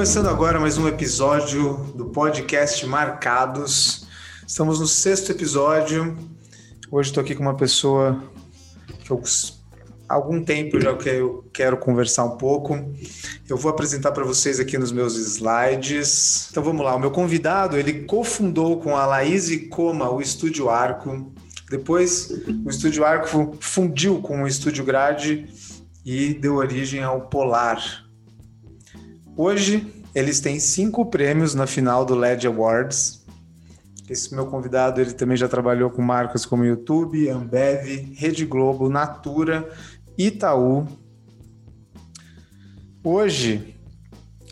Começando agora mais um episódio do podcast Marcados. Estamos no sexto episódio. Hoje estou aqui com uma pessoa que eu, há algum tempo já quero, quero conversar um pouco. Eu vou apresentar para vocês aqui nos meus slides. Então vamos lá. O meu convidado ele cofundou com a Laís Coma o Estúdio Arco. Depois o Estúdio Arco fundiu com o Estúdio Grade e deu origem ao Polar, Hoje eles têm cinco prêmios na final do LED Awards. Esse meu convidado ele também já trabalhou com marcas como YouTube, Ambev, Rede Globo, Natura, Itaú. Hoje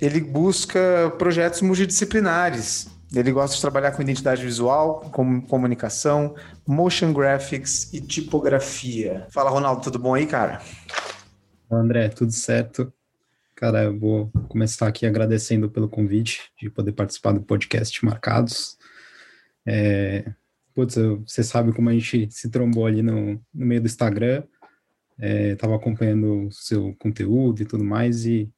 ele busca projetos multidisciplinares. Ele gosta de trabalhar com identidade visual, com comunicação, motion graphics e tipografia. Fala, Ronaldo, tudo bom aí, cara? André, tudo certo. Cara, eu vou começar aqui agradecendo pelo convite de poder participar do podcast Marcados. É, putz, você sabe como a gente se trombou ali no, no meio do Instagram, é, acompanhando o seu conteúdo e tudo mais, e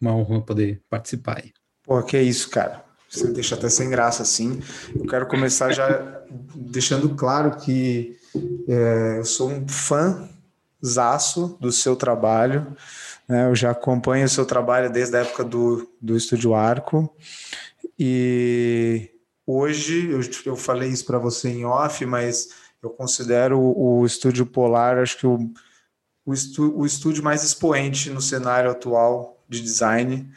uma honra poder participar aí. Pô, que isso, cara. Você deixa até sem graça assim. Eu quero começar já deixando claro que é, eu sou um fã zaço do seu trabalho. Né? Eu já acompanho o seu trabalho desde a época do, do Estúdio Arco. E hoje, eu, eu falei isso para você em off, mas eu considero o, o Estúdio Polar, acho que o, o, estu, o estúdio mais expoente no cenário atual de design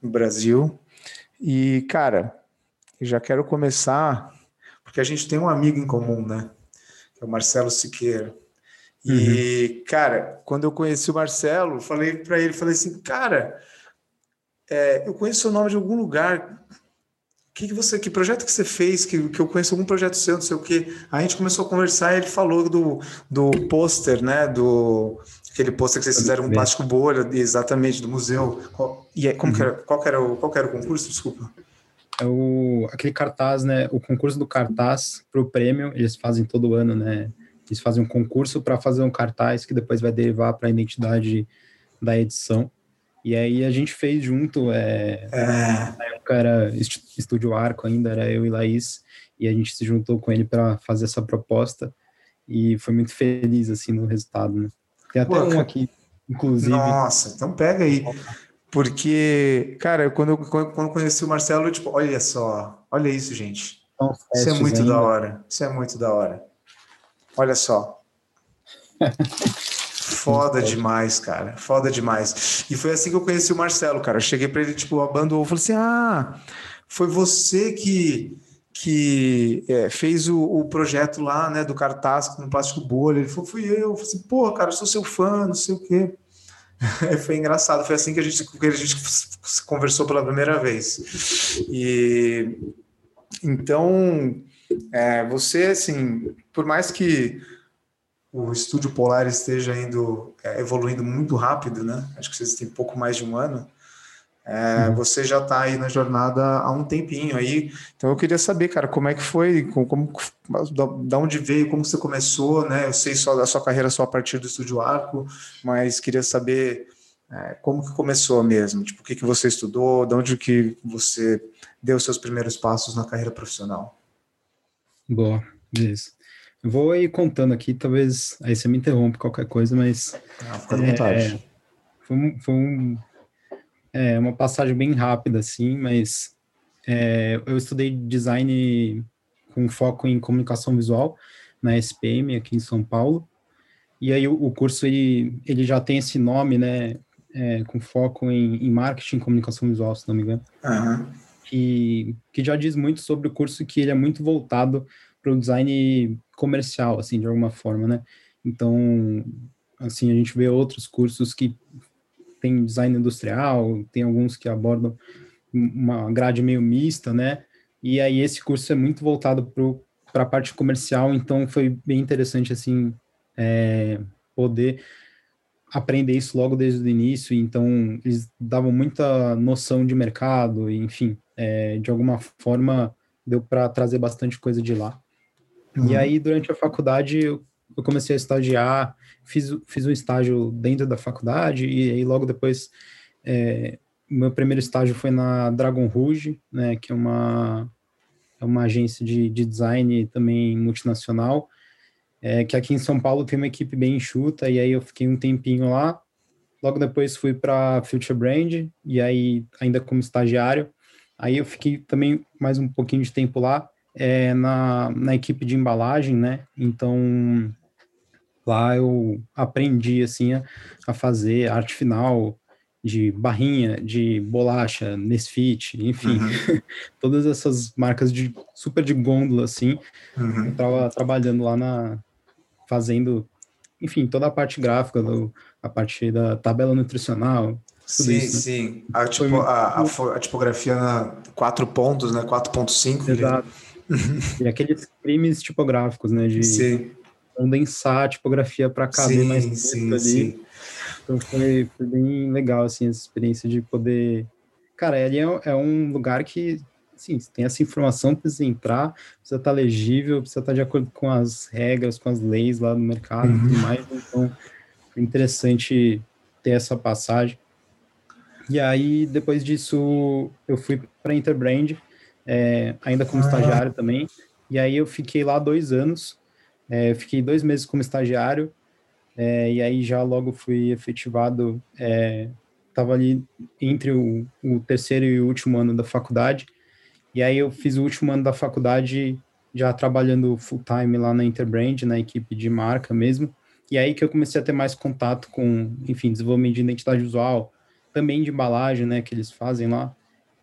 no Brasil. E, cara, já quero começar, porque a gente tem um amigo em comum, né? Que é o Marcelo Siqueira. E, uhum. cara, quando eu conheci o Marcelo, falei para ele, falei assim, cara, é, eu conheço o nome de algum lugar. Que, que você, que projeto que você fez? Que, que eu conheço algum projeto seu, não sei o quê. A gente começou a conversar e ele falou do, do pôster, né? Do aquele pôster que vocês fizeram com plástico bolha, exatamente, do museu. E aí, como uhum. que era, qual, que era o, qual que era o concurso? Desculpa. É o, aquele cartaz, né? O concurso do cartaz para o prêmio, eles fazem todo ano, né? Eles fazem um concurso para fazer um cartaz que depois vai derivar para a identidade da edição. E aí a gente fez junto, é, é. na época era Estúdio Arco ainda, era eu e Laís, e a gente se juntou com ele para fazer essa proposta e foi muito feliz, assim, no resultado, né? Tem até Pô, um aqui, inclusive. Nossa, então pega aí. Porque, cara, quando eu, quando eu conheci o Marcelo, tipo, olha só, olha isso, gente. Isso é muito ainda. da hora. Isso é muito da hora. Olha só. Foda demais, cara. Foda demais. E foi assim que eu conheci o Marcelo, cara. Eu cheguei para ele, tipo, abandonou. Falei assim: ah, foi você que que é, fez o, o, projeto lá, né, do cartaz no plástico bolha. Ele falou, fui eu. Eu falei assim, pô, cara, eu sou seu fã, não sei o quê. foi engraçado. Foi assim que a gente, que a gente conversou pela primeira vez. E então é, você, assim, por mais que o estúdio Polar esteja indo é, evoluindo muito rápido, né? Acho que vocês têm pouco mais de um ano. É, uhum. Você já está aí na jornada há um tempinho aí, então eu queria saber, cara, como é que foi, como, como da, onde veio, como você começou, né? Eu sei só da sua carreira só a partir do Estúdio Arco, mas queria saber é, como que começou mesmo, tipo, o que, que você estudou, de onde que você deu seus primeiros passos na carreira profissional. Boa, beleza. Eu vou ir contando aqui, talvez aí você me interrompe qualquer coisa, mas. Ah, fica à vontade. É, foi, um, foi um, é, uma passagem bem rápida, assim, mas é, eu estudei design com foco em comunicação visual na SPM aqui em São Paulo. E aí o, o curso ele, ele já tem esse nome, né? É, com foco em, em marketing e comunicação visual, se não me engano. Uhum que, que já diz muito sobre o curso que ele é muito voltado para o design comercial, assim, de alguma forma, né? Então, assim, a gente vê outros cursos que tem design industrial, tem alguns que abordam uma grade meio mista, né? E aí esse curso é muito voltado para a parte comercial, então foi bem interessante, assim, é, poder aprender isso logo desde o início, então eles davam muita noção de mercado, enfim, é, de alguma forma deu para trazer bastante coisa de lá. Uhum. E aí, durante a faculdade, eu, comecei a estagiar, fiz, fiz um estágio dentro da faculdade, e aí logo depois é, meu primeiro estágio foi na Dragon Rouge, né, que é uma, é uma agência de, de design também multinacional, é, que aqui em São Paulo tem uma equipe bem enxuta, e aí eu fiquei um tempinho lá. Logo depois fui para Future Brand, e aí ainda como estagiário. Aí eu fiquei também mais um pouquinho de tempo lá, é, na, na equipe de embalagem, né? Então, lá eu aprendi, assim, a, a fazer arte final, de barrinha, de bolacha, Nesfit, enfim, uhum. todas essas marcas de super de gôndola, assim, uhum. eu tava trabalhando lá na, fazendo, enfim, toda a parte gráfica, do, a parte da tabela nutricional, sim, isso, né? sim. A, tipo, a, a, a, tipografia na quatro pontos, né? 4.5. Exato. e aqueles crimes tipográficos, né? De sim. condensar a tipografia para caber sim, mais sim, ali. Sim. Então foi, foi, bem legal, assim, essa experiência de poder... Cara, ali é, é um lugar que, assim, tem essa informação, precisa entrar, precisa estar legível, precisa estar de acordo com as regras, com as leis lá no mercado uhum. e tudo uhum. mais. Então, foi interessante ter essa passagem. E aí, depois disso, eu fui para Interbrand, é, ainda como ah. estagiário também. E aí eu fiquei lá dois anos, é, fiquei dois meses como estagiário, é, e aí já logo fui efetivado, estava é, ali entre o, o, terceiro e o último ano da faculdade, e aí eu fiz o último ano da faculdade já trabalhando full time lá na Interbrand, na equipe de marca mesmo, e aí que eu comecei a ter mais contato com, enfim, desenvolvimento de identidade visual, também de embalagem, né, que eles fazem lá,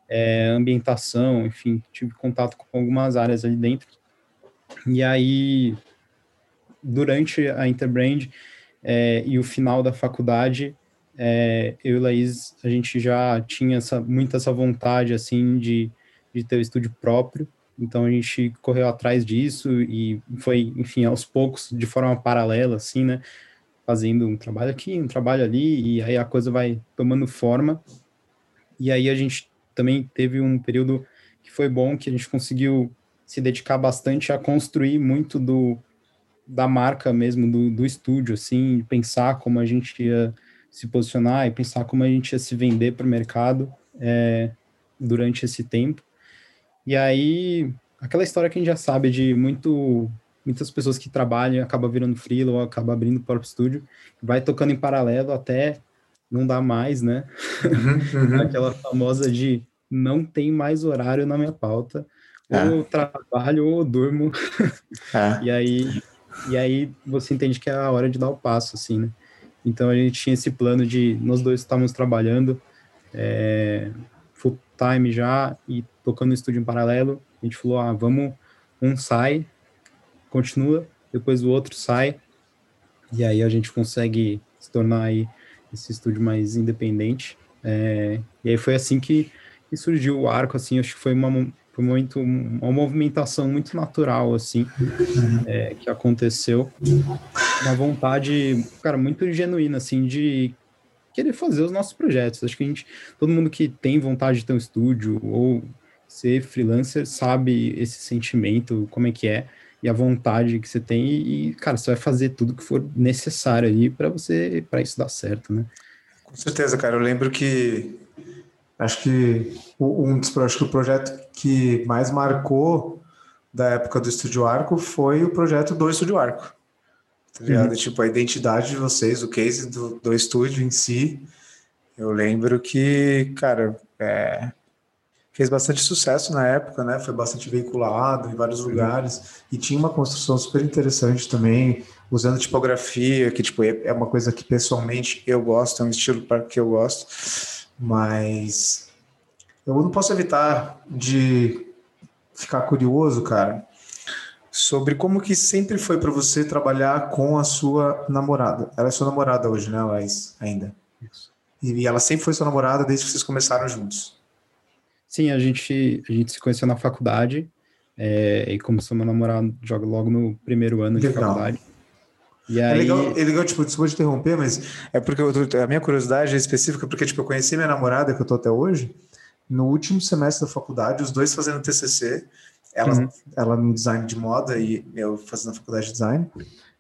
é, ambientação, enfim, tive contato com algumas áreas ali dentro. E aí, durante a Interbrand, é, e o final da faculdade, é, eu e Laís, a gente já tinha essa, muito essa vontade, assim, de, de ter o estúdio próprio, então a gente correu atrás disso e foi, enfim, aos poucos, de forma paralela, assim, né, fazendo um trabalho aqui, um trabalho ali, e aí a coisa vai tomando forma, e aí a gente também teve um período que foi bom, que a gente conseguiu se dedicar bastante a construir muito do, da marca mesmo, do, do estúdio, assim, pensar como a gente ia se posicionar e pensar como a gente ia se vender para o mercado é, durante esse tempo. E aí, aquela história que a gente já sabe de muito muitas pessoas que trabalham acaba virando freela ou acaba abrindo o próprio estúdio, vai tocando em paralelo até não dá mais, né? Uhum, uhum. Aquela famosa de não tem mais horário na minha pauta, é. ou trabalho ou durmo. É. e aí e aí você entende que é a hora de dar o passo, assim, né? Então a gente tinha esse plano de nós dois estávamos trabalhando é, full time já e tocando no estúdio em paralelo. A gente falou, ah, vamos, um sai, continua, depois o outro sai, e aí a gente consegue se tornar aí esse estúdio mais independente. É, e aí foi assim que, que, surgiu o arco, assim, acho que foi uma, foi muito, uma movimentação muito natural, assim, é, que aconteceu. Uma vontade, cara, muito genuína, assim, de querer fazer os nossos projetos. Acho que a gente, todo mundo que tem vontade de ter um estúdio ou ser freelancer sabe esse sentimento, como é que é, e a vontade que você tem, e, cara, você vai fazer tudo que for necessário ali para você, para isso dar certo, né? Com certeza, cara. Eu lembro que acho que um dos acho que o projeto que mais marcou da época do Estúdio Arco foi o projeto do Estúdio Arco. Tá ligado? Uhum. Tipo, a identidade de vocês, o case do, do estúdio em si. Eu lembro que, cara, é, fez bastante sucesso na época, né? Foi bastante veiculado em vários lugares e tinha uma construção super interessante também, usando tipografia, que tipo é uma coisa que pessoalmente eu gosto, é um estilo para que eu gosto, mas eu não posso evitar de ficar curioso, cara, sobre como que sempre foi para você trabalhar com a sua namorada. Ela é sua namorada hoje, né, Laís? Ainda. Isso. E ela sempre foi sua namorada desde que vocês começaram juntos. Sim, a gente, a gente se conheceu na faculdade é, e começou a namorar joga logo no primeiro ano Legal. de faculdade. E é aí... é, legal, é legal, tipo, desculpa te interromper, mas é porque eu, a minha curiosidade é específica, porque tipo, eu conheci minha namorada, que eu tô até hoje, no último semestre da faculdade, os dois fazendo TCC, ela, uhum. ela no design de moda e eu fazendo a faculdade de design.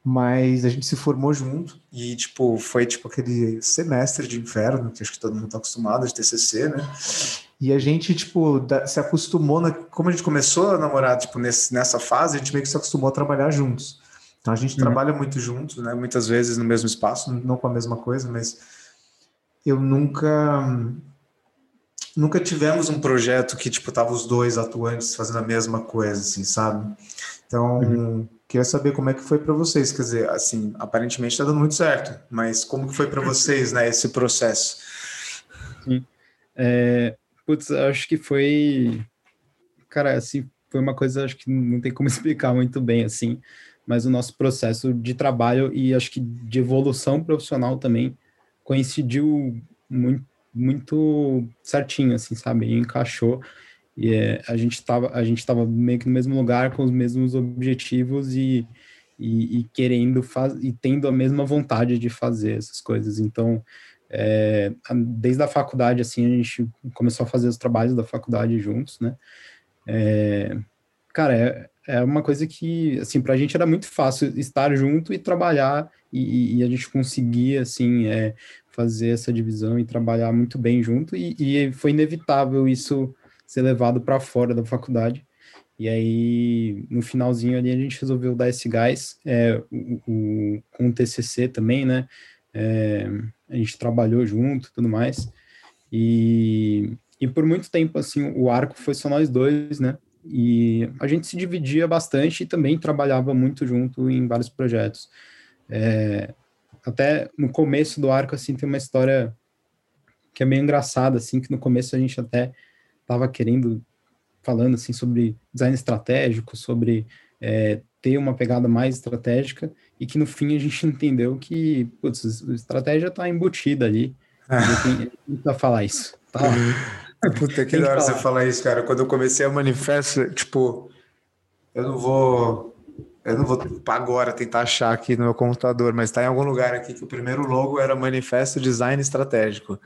Mas a gente se formou junto e, tipo, foi, tipo, aquele semestre de inverno, que acho que todo mundo está acostumado de TCC, né? E a gente, tipo, se acostumou, na, como a gente começou a namorar, tipo, nesse, nessa fase, a gente meio que se acostumou a trabalhar juntos. Então a gente uhum. trabalha muito juntos, né? Muitas vezes no mesmo espaço, não com a mesma coisa, mas eu nunca nunca tivemos um projeto que tipo tava os dois atuantes fazendo a mesma coisa, assim, sabe? Então uhum. Queria saber como é que foi para vocês, quer dizer, assim, aparentemente está dando muito certo, mas como que foi para vocês, né, esse processo? Sim. É, putz, acho que foi, cara, assim, foi uma coisa, acho que não tem como explicar muito bem, assim, mas o nosso processo de trabalho e acho que de evolução profissional também coincidiu muito, muito certinho, assim, sabe? E encaixou. E é, a gente estava a gente tava meio que no mesmo lugar com os mesmos objetivos e, e, e querendo fazer e tendo a mesma vontade de fazer essas coisas. Então, é, desde a faculdade, assim, a gente começou a fazer os trabalhos da faculdade juntos, né? É, cara, é, é uma coisa que, assim, para a gente era muito fácil estar junto e trabalhar e, e a gente conseguia, assim, é, fazer essa divisão e trabalhar muito bem junto e, e foi inevitável isso ser levado para fora da faculdade. E aí, no finalzinho ali, a gente resolveu dar esse gás é, o, o, com o TCC também, né? É, a gente trabalhou junto tudo mais. E, e por muito tempo, assim, o arco foi só nós dois, né? E a gente se dividia bastante e também trabalhava muito junto em vários projetos. É, até no começo do arco, assim, tem uma história que é meio engraçada, assim, que no começo a gente até estava querendo, falando, assim, sobre design estratégico, sobre é, ter uma pegada mais estratégica, e que no fim a gente entendeu que, putz, a estratégia está embutida ali, precisa falar isso, tá? Puta, que da hora você falar isso, cara. Quando eu comecei a manifesto, tipo, eu não vou. Eu não vou agora tentar achar aqui no meu computador, mas está em algum lugar aqui que o primeiro logo era Manifesto Design Estratégico.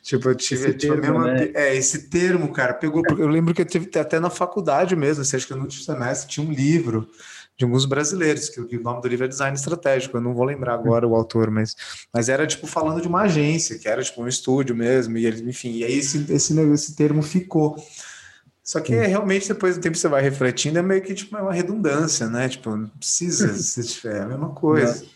Tipo, eu tive, esse termo, mesma, né? é esse termo, cara, pegou. Eu lembro que eu tive até na faculdade mesmo, assim, acho que no último semestre tinha um livro de alguns brasileiros, que o nome do livro é Design Estratégico, eu não vou lembrar agora o autor, mas, mas era tipo falando de uma agência, que era tipo um estúdio mesmo, e ele, enfim, e aí esse, esse, esse termo ficou. Só que realmente depois do tempo você vai refletindo, é meio que tipo uma redundância, né? Tipo, não precisa, é a mesma coisa.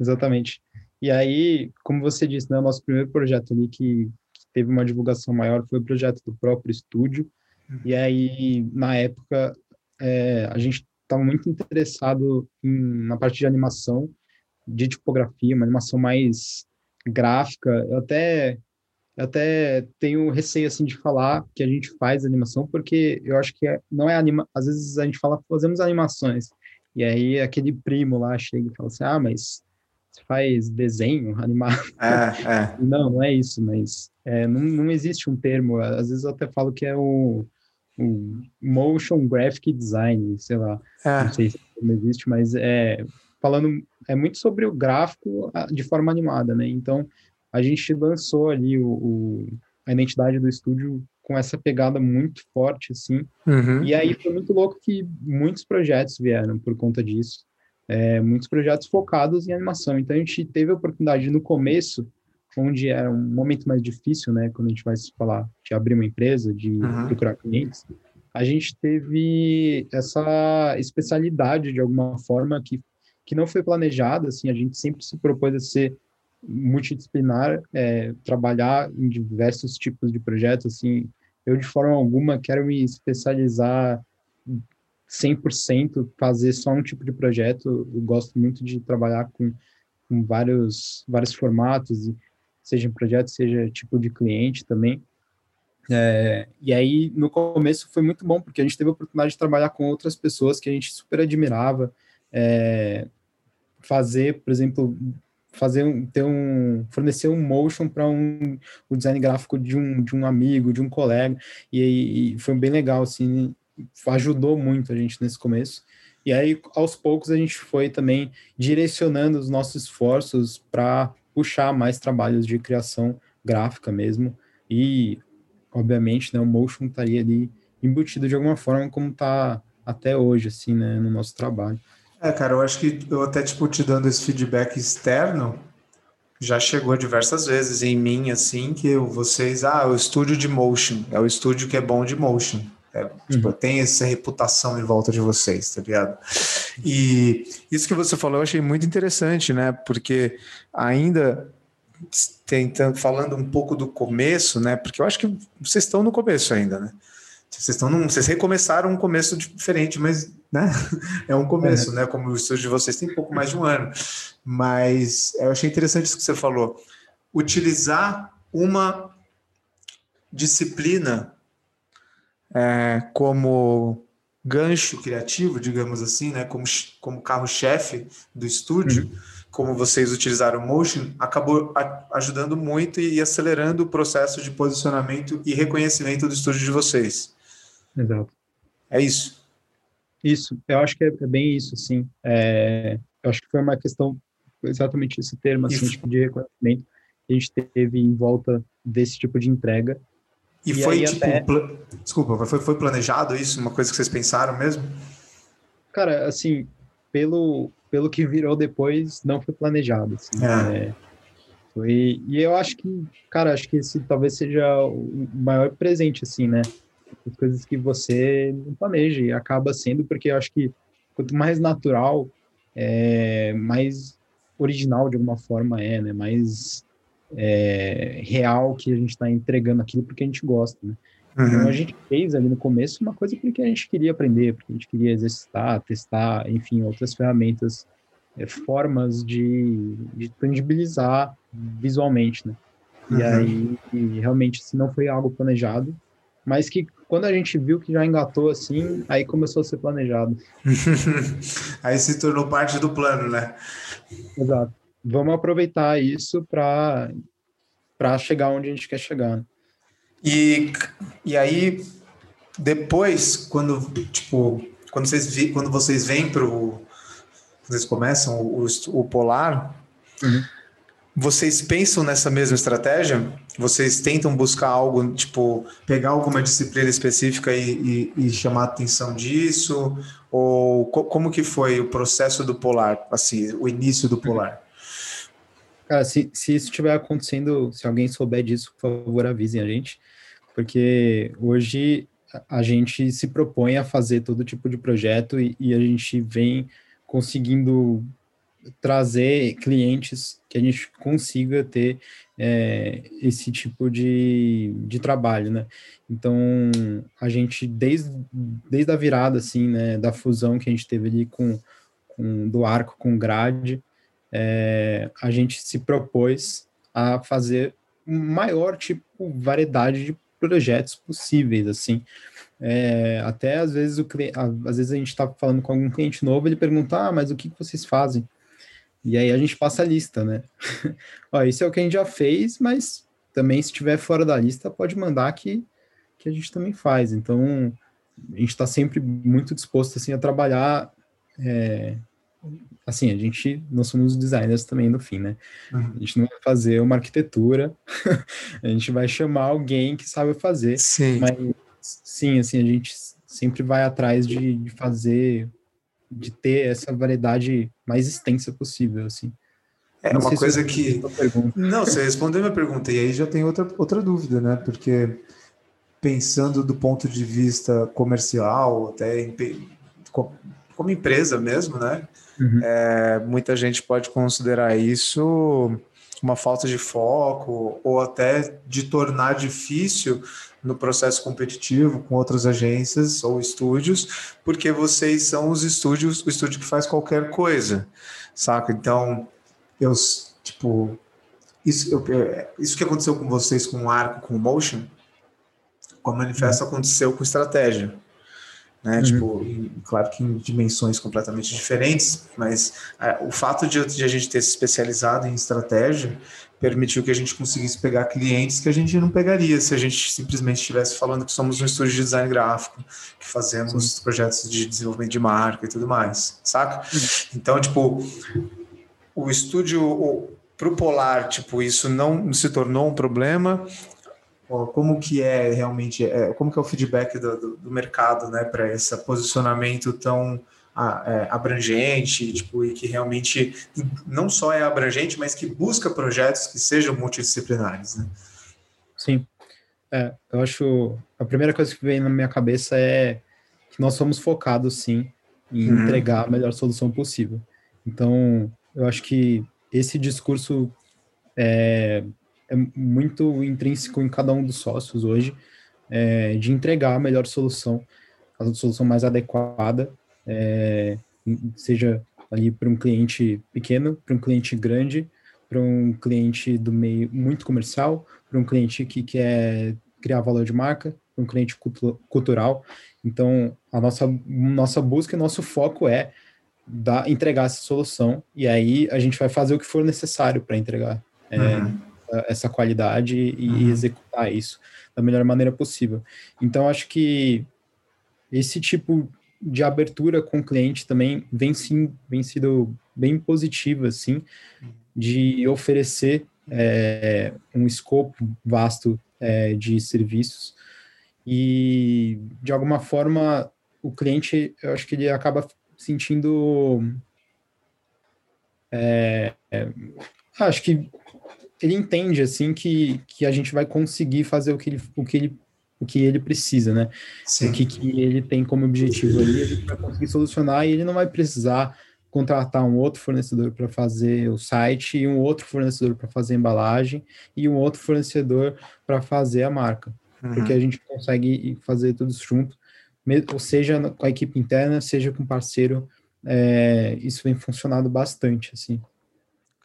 Exatamente. E aí, como você disse, né, o nosso primeiro projeto ali que, que teve uma divulgação maior foi o projeto do próprio estúdio. Uhum. E aí, na época, é, a gente estava muito interessado em, na parte de animação, de tipografia, uma animação mais gráfica. Eu até, eu até tenho receio assim de falar que a gente faz animação, porque eu acho que é, não é anima. Às vezes a gente fala fazemos animações e aí aquele primo lá chega e fala assim, ah, mas você faz desenho animado? É, é. Não, não é isso, mas é, não, não existe um termo. Às vezes eu até falo que é o um motion graphic design, sei lá, é. não sei se não existe, mas é falando é muito sobre o gráfico de forma animada, né? Então a gente lançou ali o, o a identidade do estúdio com essa pegada muito forte, assim. Uhum. E aí foi muito louco que muitos projetos vieram por conta disso. É, muitos projetos focados em animação. Então a gente teve a oportunidade no começo onde era um momento mais difícil, né, quando a gente vai falar de abrir uma empresa, de uhum. procurar clientes, a gente teve essa especialidade de alguma forma que que não foi planejada, assim, a gente sempre se propôs a ser multidisciplinar, é, trabalhar em diversos tipos de projetos, assim, eu de forma alguma quero me especializar 100%, fazer só um tipo de projeto, eu gosto muito de trabalhar com, com vários, vários formatos seja em projeto, seja tipo de cliente também. É, e aí, no começo foi muito bom, porque a gente teve a oportunidade de trabalhar com outras pessoas que a gente super admirava, é, fazer, por exemplo, fazer um, ter um, fornecer um motion para um, o design gráfico de um, de um amigo, de um colega, e, e foi bem legal, assim, ajudou muito a gente nesse começo. E aí, aos poucos, a gente foi também direcionando os nossos esforços para puxar mais trabalhos de criação gráfica mesmo. E, obviamente, né, o motion estaria ali embutido de alguma forma como está até hoje, assim, né, no nosso trabalho. É, cara, eu acho que eu até, tipo, te dando esse feedback externo, já chegou diversas vezes em mim, assim, que vocês, ah, o estúdio de motion, é o estúdio que é bom de motion. É, tipo, uhum. tem essa reputação em volta de vocês, tá ligado? E isso que você falou eu achei muito interessante, né? Porque ainda tentando falando um pouco do começo, né? Porque eu acho que vocês estão no começo ainda, né? Vocês estão num, vocês recomeçaram um começo diferente, mas né? é um começo, é. né? Como o estúdio de vocês tem pouco mais de um ano. Mas eu achei interessante isso que você falou. Utilizar uma disciplina é, como gancho criativo, digamos assim, né? Como, como carro-chefe do estúdio. Uhum como vocês utilizaram o Motion, acabou ajudando muito e acelerando o processo de posicionamento e reconhecimento do estúdio de vocês. Exato. É isso. Isso, eu acho que é, é bem isso, sim. É, eu acho que foi uma questão, exatamente esse termo, assim, tipo de reconhecimento que a gente teve em volta desse tipo de entrega. E, e foi tipo, até... pla... desculpa, foi, foi planejado isso? Uma coisa que vocês pensaram mesmo? Cara, assim, pelo, pelo que virou depois, não foi planejado. Assim, é. É, foi, e eu acho que, cara, acho que esse talvez seja o maior presente, assim, né? As coisas que você não planeja e acaba sendo, porque eu acho que quanto mais natural, é, mais original de alguma forma é, né? Mais é, real que a gente está entregando aquilo porque a gente gosta, né? Então, uhum. Então a gente fez ali no começo uma coisa porque a gente queria aprender, porque a gente queria exercitar, testar, enfim, outras ferramentas, é, formas de, de tangibilizar visualmente, né? E uhum. aí, e realmente, se não foi algo planejado, mas que quando a gente viu que já engatou assim, aí começou a ser planejado. aí se tornou parte do plano, né? Exato. Vamos aproveitar isso para para chegar onde a gente quer chegar. E, e aí, depois, quando, tipo, quando vocês, vi, quando vocês vêm para o. Vocês começam o, o Polar, uhum. Vocês pensam nessa mesma estratégia? Vocês tentam buscar algo, tipo, pegar alguma disciplina específica e, e, e chamar a atenção disso? Ou co como que foi o processo do Polar, assim, o início do Polar? Cara, se, se isso estiver acontecendo, se alguém souber disso, por favor, avisem a gente porque hoje a gente se propõe a fazer todo tipo de projeto e, e a gente vem conseguindo trazer clientes que a gente consiga ter é, esse tipo de, de trabalho, né? Então, a gente, desde, desde a virada, assim, né, da fusão que a gente teve ali com, com do arco com grade, é, a gente se propôs a fazer maior, tipo, variedade de projetos possíveis, assim. É, até às vezes o às vezes a gente está falando com algum cliente novo, ele pergunta, ah, mas o que vocês fazem? E aí a gente passa a lista, né? Ó, isso é o que a gente já fez, mas também se estiver fora da lista, pode mandar que, que a gente também faz. Então, a gente está sempre muito disposto assim a trabalhar é, assim, a gente, nós somos designers também no fim, né? Uhum. A gente não vai fazer uma arquitetura, a gente vai chamar alguém que sabe fazer. Sim. Mas, sim, assim, a gente sempre vai atrás de, de fazer, de ter essa variedade mais extensa possível, assim. É não uma coisa que... Não, você respondeu minha pergunta, e aí já tem outra, outra dúvida, né? Porque pensando do ponto de vista comercial, até em, como empresa mesmo, né? Uhum. É, muita gente pode considerar isso uma falta de foco ou até de tornar difícil no processo competitivo com outras agências ou estúdios, porque vocês são os estúdios, o estúdio que faz qualquer coisa, saca? Então, eu, tipo, isso, eu, isso que aconteceu com vocês com o arco, com o motion, com a manifesto uhum. aconteceu com estratégia né? Uhum. Tipo, claro que em dimensões completamente diferentes, mas é, o fato de, de, a gente ter se especializado em estratégia permitiu que a gente conseguisse pegar clientes que a gente não pegaria se a gente simplesmente estivesse falando que somos um estúdio de design gráfico, que fazemos Sim. projetos de desenvolvimento de marca e tudo mais, saca? Então, tipo, o estúdio para o Polar, tipo, isso não se tornou um problema como que é realmente, é, como que é o feedback do, do, do mercado, né, para esse posicionamento tão abrangente, tipo, e que realmente não só é abrangente, mas que busca projetos que sejam multidisciplinares, né? Sim. É, eu acho a primeira coisa que vem na minha cabeça é que nós somos focados sim em uhum. entregar a melhor solução possível. Então, eu acho que esse discurso é, é muito intrínseco em cada um dos sócios hoje, é, de entregar a melhor solução, a solução mais adequada, é, seja ali para um cliente pequeno, para um cliente grande, para um cliente do meio muito comercial, para um cliente que quer criar valor de marca, para um cliente cultural. Então, a nossa, nossa busca e nosso foco é dar, entregar essa solução, e aí a gente vai fazer o que for necessário para entregar é, uhum. essa qualidade e uhum. executar isso da melhor maneira possível. Então, acho que esse tipo de abertura com o cliente também vem, sim, vem sido bem positiva, assim, de oferecer é, um escopo vasto é, de serviços e, de alguma forma, o cliente, eu acho que ele acaba sentindo. É, é, acho que ele entende assim que, que a gente vai conseguir fazer o que ele, o que ele, o que ele precisa, né? Sim. O que, que ele tem como objetivo ali, a gente vai conseguir solucionar e ele não vai precisar contratar um outro fornecedor para fazer o site e um outro fornecedor para fazer a embalagem e um outro fornecedor para fazer a marca, uhum. porque a gente consegue fazer tudo isso junto ou seja com a equipe interna, seja com parceiro, é, isso vem funcionando bastante, assim.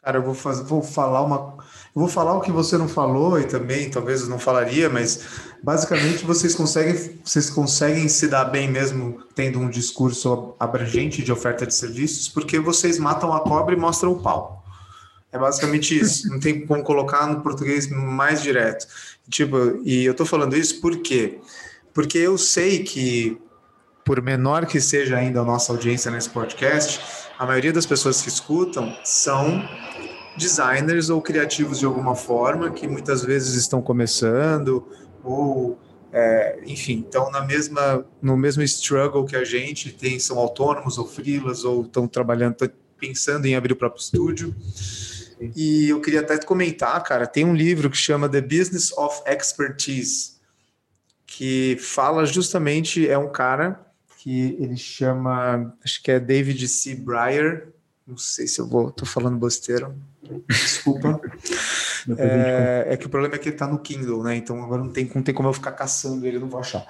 Cara, eu vou, fazer, vou falar uma. Eu vou falar o que você não falou e também talvez eu não falaria, mas basicamente vocês conseguem, vocês conseguem se dar bem mesmo tendo um discurso abrangente de oferta de serviços, porque vocês matam a cobra e mostram o pau. É basicamente isso. Não tem como colocar no português mais direto. Tipo, e eu tô falando isso porque porque eu sei que, por menor que seja ainda a nossa audiência nesse podcast, a maioria das pessoas que escutam são designers ou criativos de alguma forma, que muitas vezes estão começando, ou, é, enfim, estão na mesma, no mesmo struggle que a gente, tem, são autônomos ou freelas, ou estão trabalhando, pensando em abrir o próprio estúdio. E eu queria até comentar, cara, tem um livro que chama The Business of Expertise, que fala justamente, é um cara que ele chama, acho que é David C. Breyer, não sei se eu vou, tô falando besteira, desculpa. é, é, que o problema é que ele tá no Kindle, né? Então agora não tem, não tem como eu ficar caçando ele, não vou achar.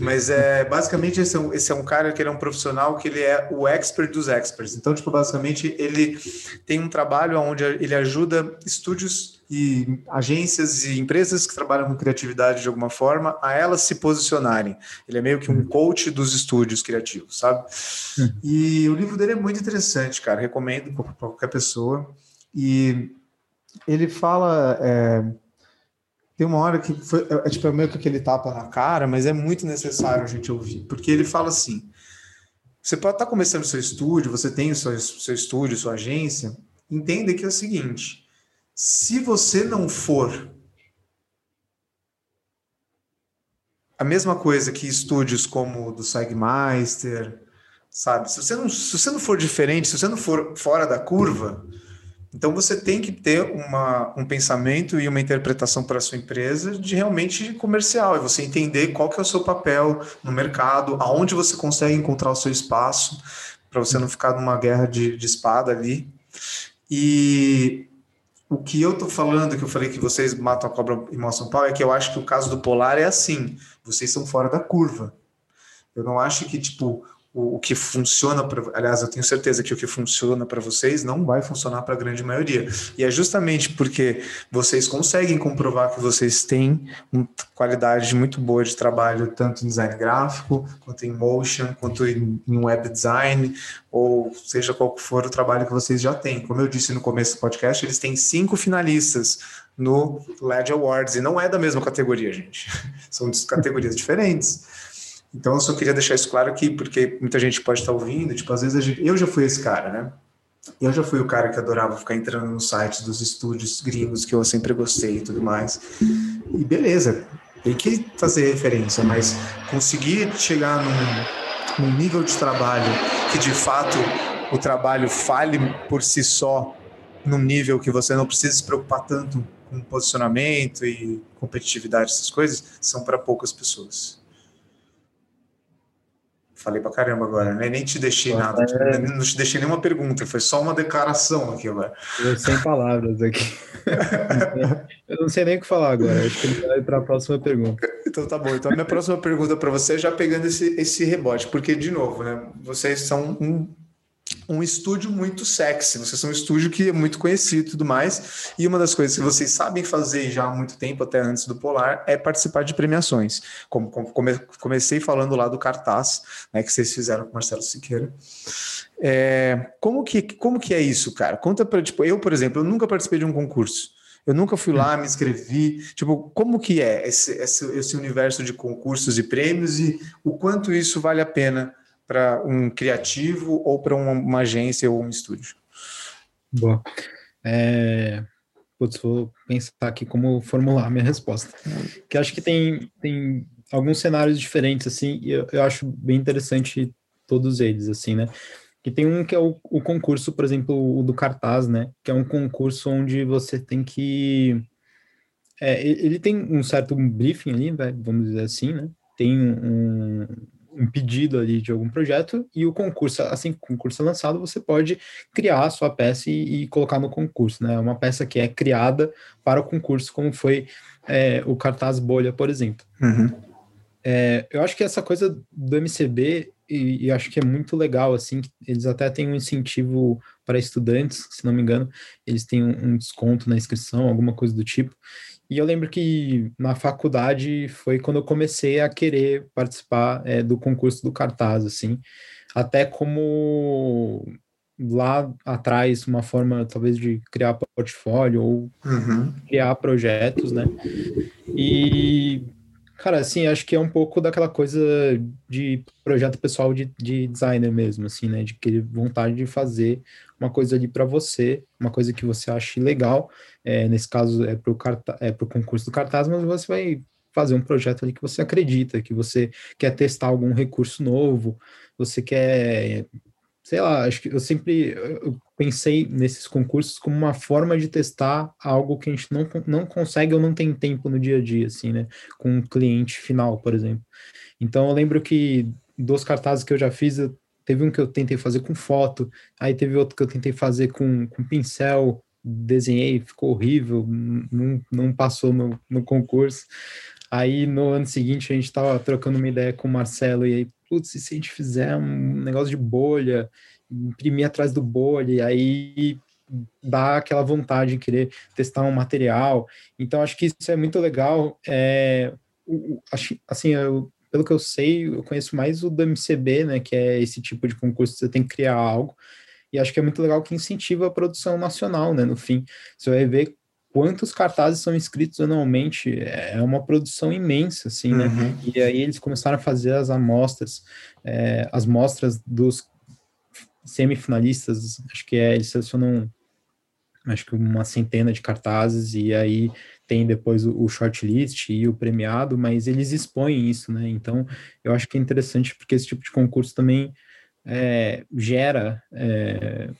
Mas é basicamente esse é, um, esse é um cara que ele é um profissional que ele é o expert dos experts. Então, tipo, basicamente ele tem um trabalho onde ele ajuda estúdios e agências e empresas que trabalham com criatividade de alguma forma a elas se posicionarem. Ele é meio que um coach dos estúdios criativos, sabe? Hum. E o livro dele é muito interessante, cara. Recomendo para qualquer pessoa. E ele fala. É, tem uma hora que foi, é, é, tipo, é meio que aquele tapa na cara, mas é muito necessário a gente ouvir, porque ele fala assim: você pode estar começando o seu estúdio, você tem o seu, seu estúdio, sua agência, entenda que é o seguinte se você não for a mesma coisa que estúdios como o do Sagmeister, sabe? Se você, não, se você não for diferente, se você não for fora da curva, então você tem que ter uma, um pensamento e uma interpretação para a sua empresa de realmente comercial, e você entender qual que é o seu papel no mercado, aonde você consegue encontrar o seu espaço, para você não ficar numa guerra de, de espada ali. E o que eu tô falando, que eu falei que vocês matam a cobra e mostram pau, é que eu acho que o caso do Polar é assim. Vocês são fora da curva. Eu não acho que, tipo, o, o que funciona para. Aliás, eu tenho certeza que o que funciona para vocês não vai funcionar para a grande maioria. E é justamente porque vocês conseguem comprovar que vocês têm uma qualidade muito boa de trabalho, tanto em design gráfico, quanto em motion, quanto em, em web design, ou seja qual for o trabalho que vocês já têm. Como eu disse no começo do podcast, eles têm cinco finalistas no LED Awards, e não é da mesma categoria, gente. São categorias diferentes. Então eu só queria deixar isso claro aqui, porque muita gente pode estar ouvindo, tipo, às vezes gente, eu já fui esse cara, né? Eu já fui o cara que adorava ficar entrando nos sites dos estúdios gringos que eu sempre gostei e tudo mais. E beleza, tem que fazer referência, mas conseguir chegar num, num nível de trabalho que de fato o trabalho fale por si só num nível que você não precisa se preocupar tanto com posicionamento e competitividade, essas coisas, são para poucas pessoas. Falei pra caramba agora, né? Nem te deixei nada, é... não te deixei nenhuma pergunta, foi só uma declaração aqui agora. Eu sem palavras aqui. Eu não sei nem o que falar agora, acho que ele vai para a próxima pergunta. Então tá bom, então a minha próxima pergunta para você é já pegando esse, esse rebote, porque, de novo, né? Vocês são um um estúdio muito sexy. Vocês são um estúdio que é muito conhecido e tudo mais. E uma das coisas que vocês sabem fazer já há muito tempo, até antes do Polar, é participar de premiações. Como, como comecei falando lá do cartaz, né, que vocês fizeram com o Marcelo Siqueira. É, como, que, como que é isso, cara? Conta para, tipo, eu, por exemplo, eu nunca participei de um concurso. Eu nunca fui lá, me inscrevi. Tipo, como que é esse, esse, esse universo de concursos e prêmios e o quanto isso vale a pena para um criativo ou para uma, uma, agência ou um estúdio? Boa. É... Putz, vou pensar aqui como formular a minha resposta. Que acho que tem, tem alguns cenários diferentes, assim, e eu, eu acho bem interessante todos eles, assim, né? Que tem um que é o, o concurso, por exemplo, o do cartaz, né? Que é um concurso onde você tem que. É, ele tem um certo briefing ali, vamos dizer assim, né? Tem um, um pedido ali de algum projeto e o concurso, assim que o concurso é lançado, você pode criar a sua peça e, e colocar no concurso, né? Uma peça que é criada para o concurso, como foi é, o cartaz Bolha, por exemplo. Uhum. É, eu acho que essa coisa do MCB, e, e, acho que é muito legal, assim, eles até têm um incentivo para estudantes, se não me engano, eles têm um, um desconto na inscrição, alguma coisa do tipo, e eu lembro que na faculdade foi quando eu comecei a querer participar é, do concurso do cartaz, assim, até como lá atrás uma forma talvez de criar portfólio ou uhum. criar projetos, né? E Cara, assim, acho que é um pouco daquela coisa de projeto pessoal de, de designer mesmo, assim, né? De querer vontade de fazer uma coisa ali para você, uma coisa que você ache legal. É, nesse caso é para o é pro concurso do cartaz, mas você vai fazer um projeto ali que você acredita, que você quer testar algum recurso novo, você quer sei lá, acho que eu sempre eu pensei nesses concursos como uma forma de testar algo que a gente não, não consegue ou não tem tempo no dia a dia, assim, né? Com um cliente final, por exemplo. Então, eu lembro que dos cartazes que eu já fiz, teve um que eu tentei fazer com foto, aí teve outro que eu tentei fazer com, com pincel, desenhei, ficou horrível, não, não passou no, no concurso. Aí no ano seguinte a gente estava trocando uma ideia com o Marcelo e aí, putz, se a gente fizer um negócio de bolha, imprimir atrás do bolha, e aí dá aquela vontade de querer testar um material. Então acho que isso é muito legal. É, assim, eu, pelo que eu sei, eu conheço mais o do MCB, né, que é esse tipo de concurso que você tem que criar algo. E acho que é muito legal que incentiva a produção nacional, né? No fim, você vai ver quantos cartazes são inscritos anualmente, é uma produção imensa, assim, né? Uhum. E aí eles começaram a fazer as amostras, é, as mostras dos semifinalistas, acho que é, eles selecionam acho que uma centena de cartazes e aí tem depois o, o shortlist e o premiado, mas eles expõem isso, né? Então eu acho que é interessante porque esse tipo de concurso também é, gera é,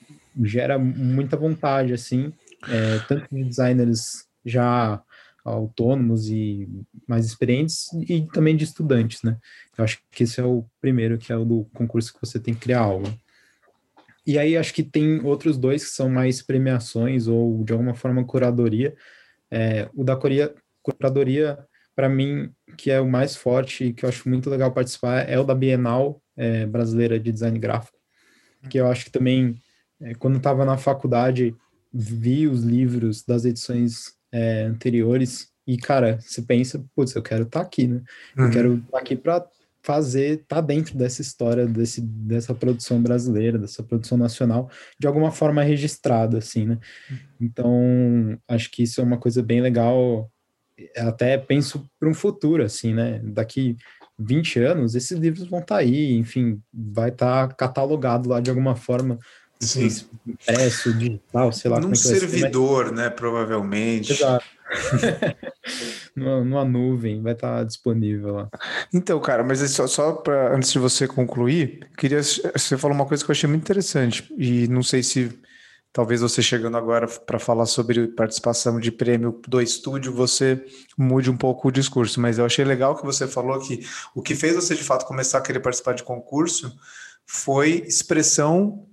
gera muita vontade, assim, é, tanto de designers já autônomos e mais experientes e também de estudantes, né? Eu acho que esse é o primeiro, que é o do concurso que você tem que criar algo. E aí acho que tem outros dois que são mais premiações ou de alguma forma curadoria. É, o da Coreia, curadoria, para mim, que é o mais forte e que eu acho muito legal participar, é o da Bienal é, Brasileira de Design Gráfico, que eu acho que também, é, quando estava na faculdade, vi os livros das edições é, anteriores e, cara, você pensa, putz, eu quero estar tá aqui, né? Uhum. Eu quero estar tá aqui para fazer, tá dentro dessa história, desse, dessa produção brasileira, dessa produção nacional, de alguma forma registrada, assim, né? Então, acho que isso é uma coisa bem legal, até penso para um futuro, assim, né? Daqui 20 anos, esses livros vão estar tá aí, enfim, vai estar tá catalogado lá de alguma forma Sim. impresso, digital, sei lá. Num como é servidor, ser, mas... né? Provavelmente. Exato. numa, nuvem, vai estar tá disponível lá. Então, cara, mas só, só para antes de você concluir, queria você falou uma coisa que eu achei muito interessante e não sei se talvez você chegando agora para falar sobre participação de prêmio do estúdio, você mude um pouco o discurso, mas eu achei legal que você falou que o que fez você de fato começar a querer participar de concurso foi expressão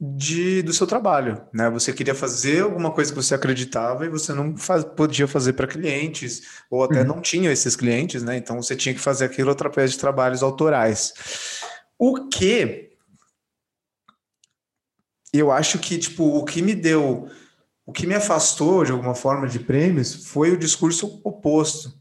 de, do seu trabalho, né? Você queria fazer alguma coisa que você acreditava e você não faz, podia fazer para clientes, ou até uhum. não tinha esses clientes, né? Então você tinha que fazer aquilo através de trabalhos autorais. O que eu acho que, tipo, o que me deu, o que me afastou de alguma forma de prêmios foi o discurso oposto.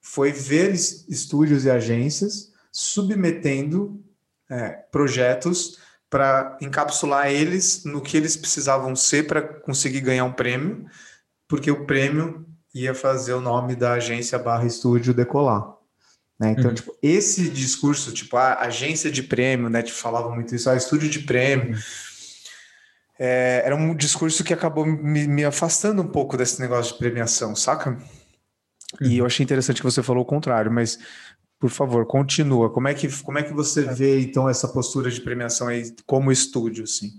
Foi ver estúdios e agências submetendo é, projetos para encapsular eles no que eles precisavam ser para conseguir ganhar um prêmio, porque o prêmio ia fazer o nome da agência barra estúdio decolar. Né? Então, uhum. tipo, esse discurso, tipo, a agência de prêmio, né? Te falava muito isso, a estúdio de prêmio. Uhum. É, era um discurso que acabou me, me, afastando um pouco desse negócio de premiação, saca? Uhum. E eu achei interessante que você falou o contrário, mas por favor, continua. Como é que, como é que você vê, então, essa postura de premiação aí como estúdio, assim?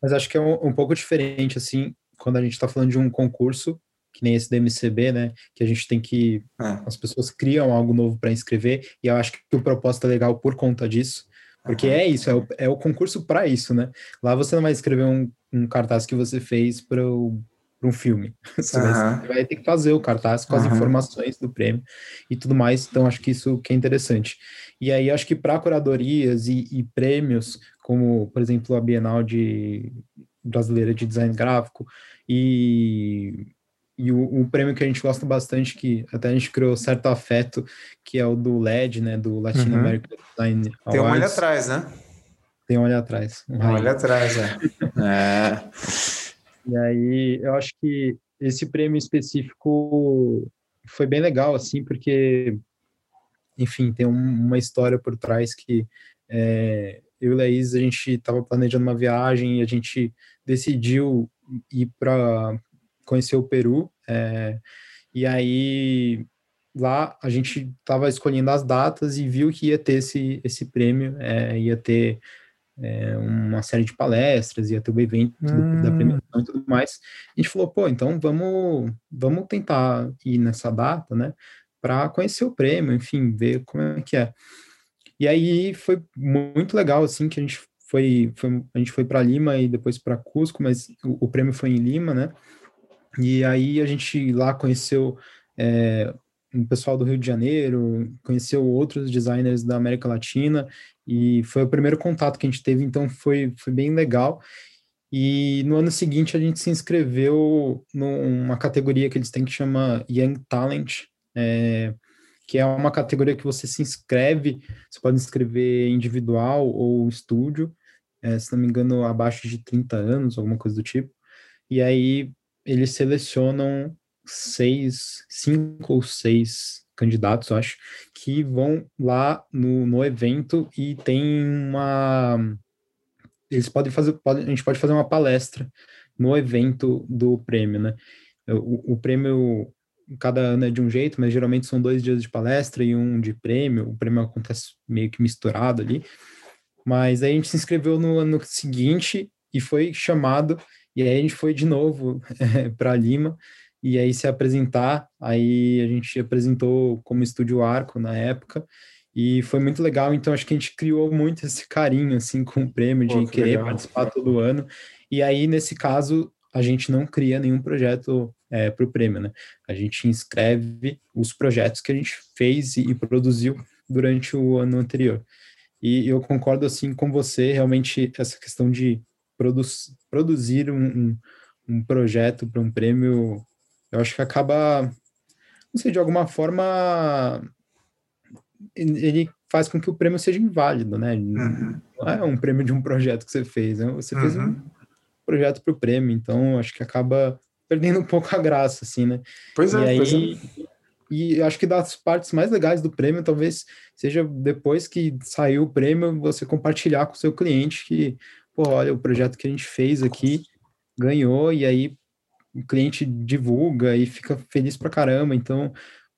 Mas acho que é um, um pouco diferente, assim, quando a gente está falando de um concurso, que nem esse da MCB, né? Que a gente tem que. É. As pessoas criam algo novo para inscrever, e eu acho que o propósito é legal por conta disso. Porque uhum. é isso, é o, é o concurso para isso, né? Lá você não vai escrever um, um cartaz que você fez para o para um filme. Você, uhum. vai, ter que fazer o cartaz com as uhum. informações do prêmio e tudo mais. Então, acho que isso que é interessante. E aí, acho que para curadorias e, e, prêmios, como, por exemplo, a Bienal de Brasileira de Design Gráfico e, e o, o, prêmio que a gente gosta bastante, que até a gente criou certo afeto, que é o do LED, né, do Latin uhum. American Design Awards. Tem um olho atrás, né? Tem um olho atrás. Um olho atrás, é. é. E aí eu acho que esse prêmio específico foi bem legal, assim, porque, enfim, tem um, uma história por trás que é, eu e Laís, a gente estava planejando uma viagem e a gente decidiu ir para conhecer o Peru. É, e aí lá a gente estava escolhendo as datas e viu que ia ter esse, esse prêmio, é, ia ter é, uma série de palestras, ia ter o evento hum. da premiação e tudo mais. A gente falou, pô, então vamos, vamos tentar ir nessa data, né, para conhecer o prêmio, enfim, ver como é que é. E aí foi muito legal, assim, que a gente foi, foi a gente foi para Lima e depois para Cusco, mas o, o, prêmio foi em Lima, né, e aí a gente lá conheceu é, um pessoal do Rio de Janeiro, conheceu outros designers da América Latina e foi o primeiro contato que a gente teve, então foi, foi bem legal. E no ano seguinte a gente se inscreveu numa categoria que eles têm que chama Young Talent, é, que é uma categoria que você se inscreve, você pode inscrever individual ou estúdio, é, se não me engano, abaixo de 30 anos, alguma coisa do tipo. E aí eles selecionam seis, cinco ou seis candidatos, acho, que vão lá no, no evento e tem uma. Eles podem fazer, a gente pode fazer uma palestra no evento do prêmio, né? O, o prêmio cada ano é de um jeito, mas geralmente são dois dias de palestra e um de prêmio. O prêmio acontece meio que misturado ali. Mas aí a gente se inscreveu no ano seguinte e foi chamado, e aí a gente foi de novo para Lima e aí se apresentar. Aí a gente apresentou como Estúdio Arco na época e foi muito legal. Então acho que a gente criou muito esse carinho assim com o prêmio de Pô, que querer legal. participar todo ano. E aí nesse caso a gente não cria nenhum projeto é, para o prêmio, né? A gente inscreve os projetos que a gente fez e, e produziu durante o ano anterior. E eu concordo assim com você, realmente essa questão de produ produzir um, um, um projeto para um prêmio eu acho que acaba, não sei, de alguma forma, ele faz com que o prêmio seja inválido, né? Uhum. Não é um prêmio de um projeto que você fez, né? você fez uhum. um projeto para o prêmio, então acho que acaba perdendo um pouco a graça, assim, né? Pois é, e aí, pois é. E acho que das partes mais legais do prêmio, talvez seja depois que saiu o prêmio, você compartilhar com o seu cliente que, pô, olha, o projeto que a gente fez aqui ganhou, e aí o cliente divulga e fica feliz pra caramba. Então,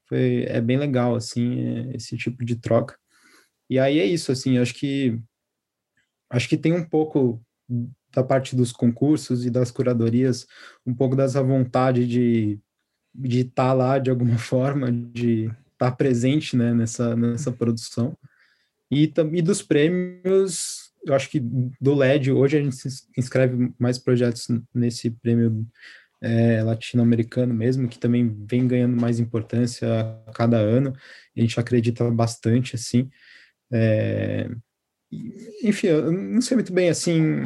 foi é bem legal assim esse tipo de troca. E aí é isso, assim, acho que acho que tem um pouco da parte dos concursos e das curadorias, um pouco dessa vontade de de estar tá lá de alguma forma, de estar tá presente né, nessa, nessa produção. E, e dos prêmios, eu acho que do LED, hoje a gente inscreve mais projetos nesse prêmio é, latino-americano mesmo, que também vem ganhando mais importância a cada ano. A gente acredita bastante, assim. É, enfim, eu não sei muito bem, assim,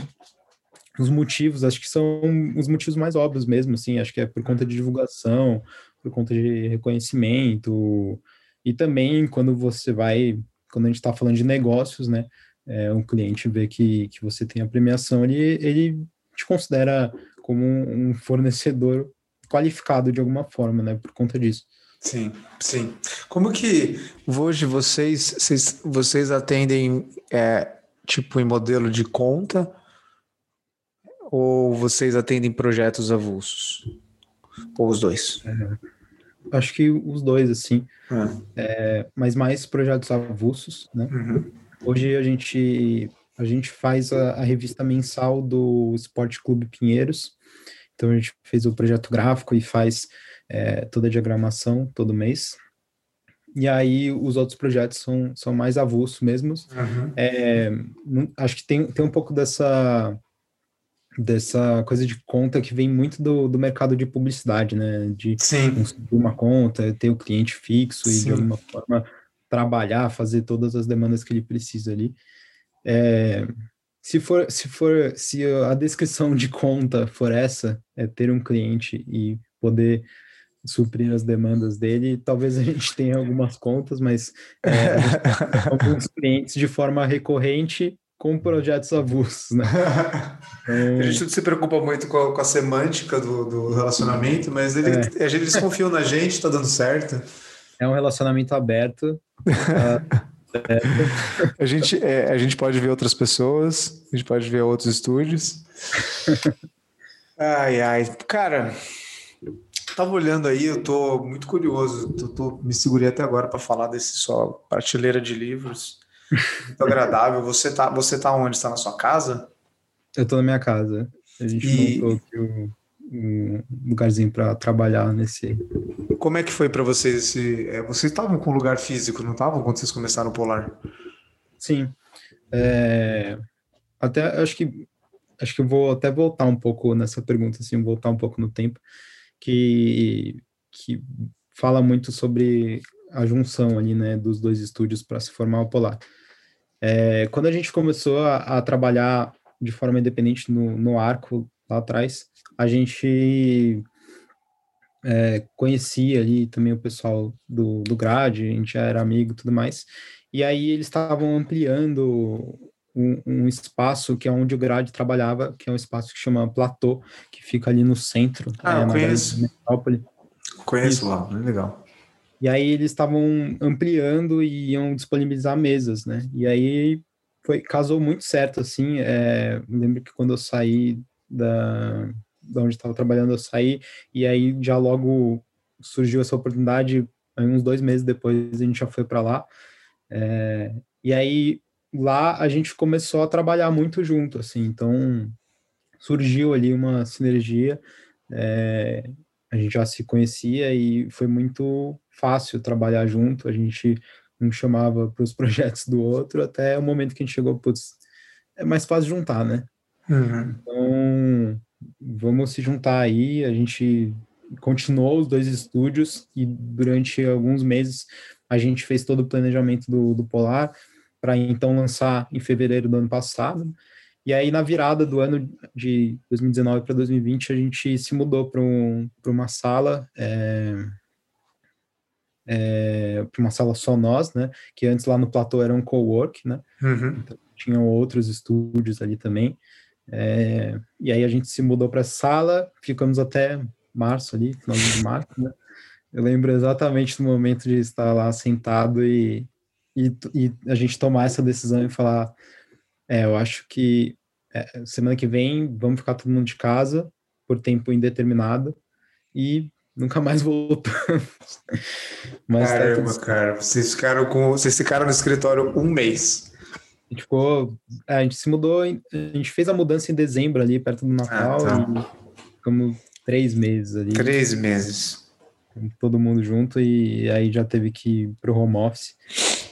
os motivos, acho que são os motivos mais óbvios mesmo, assim, acho que é por conta de divulgação, por conta de reconhecimento, e também quando você vai, quando a gente está falando de negócios, né, é, um cliente vê que, que você tem a premiação, ele, ele te considera como um fornecedor qualificado de alguma forma, né, por conta disso. Sim, sim. Como que hoje vocês, vocês, vocês atendem, é, tipo, em modelo de conta, ou vocês atendem projetos avulsos? Ou os dois? É, acho que os dois, assim. É. É, mas mais projetos avulsos, né? Uhum. Hoje a gente, a gente faz a, a, revista mensal do Esporte Clube Pinheiros. Então a gente fez o projeto gráfico e faz é, toda a diagramação todo mês. E aí os outros projetos são, são mais avulsos mesmos. Uhum. É, acho que tem, tem um pouco dessa dessa coisa de conta que vem muito do, do mercado de publicidade, né? De construir uma conta, ter o cliente fixo Sim. e de alguma forma trabalhar, fazer todas as demandas que ele precisa ali. É, se for, se for, se a descrição de conta for essa, é ter um cliente e poder suprir as demandas dele, talvez a gente tenha algumas contas, mas é, alguns clientes de forma recorrente com projetos avulsos, né? a gente não se preocupa muito com a, com a semântica do, do, relacionamento, mas ele, é. a gente eles confiam na gente, tá dando certo. É um relacionamento aberto. a, gente, é, a gente pode ver outras pessoas, a gente pode ver outros estúdios. Ai, ai. Cara, tava olhando aí, eu tô muito curioso. Eu tô, me segurei até agora para falar desse só prateleira de livros. Muito agradável. Você tá, você tá onde? Está na sua casa? Eu tô na minha casa. A gente e... montou aqui um, um lugarzinho para trabalhar nesse. Como é que foi para vocês esse? É, vocês estavam com lugar físico, não estavam quando vocês começaram o Polar? Sim. É... Até acho que acho que eu vou até voltar um pouco nessa pergunta, assim, voltar um pouco no tempo, que que fala muito sobre a junção ali, né, dos dois estúdios para se formar o Polar. É, quando a gente começou a, a trabalhar de forma independente no, no, arco lá atrás, a gente é, conhecia ali também o pessoal do, do grade, a gente já era amigo e tudo mais, e aí eles estavam ampliando um, um, espaço que é onde o grade trabalhava, que é um espaço que chama Platô, que fica ali no centro. Ah, é, conheço. Conheço Isso. lá, legal. E aí eles estavam ampliando e iam disponibilizar mesas, né? E aí foi casou muito certo, assim. É, lembro que quando eu saí da, da onde estava trabalhando, eu saí e aí já logo surgiu essa oportunidade. Uns dois meses depois a gente já foi para lá. É, e aí lá a gente começou a trabalhar muito junto, assim. Então surgiu ali uma sinergia. É, a gente já se conhecia e foi muito fácil trabalhar junto, a gente um chamava para os projetos do outro, até o momento que a gente chegou, putz, é mais fácil juntar, né? Uhum. Então, vamos se juntar aí, a gente continuou os dois estúdios e durante alguns meses a gente fez todo o planejamento do, do Polar para então lançar em fevereiro do ano passado. E aí, na virada do ano de 2019 para 2020, a gente se mudou para um, uma sala é, é, para uma sala só nós, né? Que antes lá no platô era um co-work, né? Uhum. Então, tinham outros estúdios ali também. É, e aí a gente se mudou para a sala, ficamos até março ali, final de março, né? Eu lembro exatamente do momento de estar lá sentado e, e, e a gente tomar essa decisão e falar, é, eu acho que é, semana que vem vamos ficar todo mundo de casa por tempo indeterminado e nunca mais voltamos. Mas tá Caramba, tá cara, vocês ficaram com. Vocês ficaram no escritório um mês. A gente ficou. É, a gente se mudou. A gente fez a mudança em dezembro ali, perto do Natal, ah, tá. e ficamos três meses ali. Três meses. Todo mundo junto, e aí já teve que ir pro home office.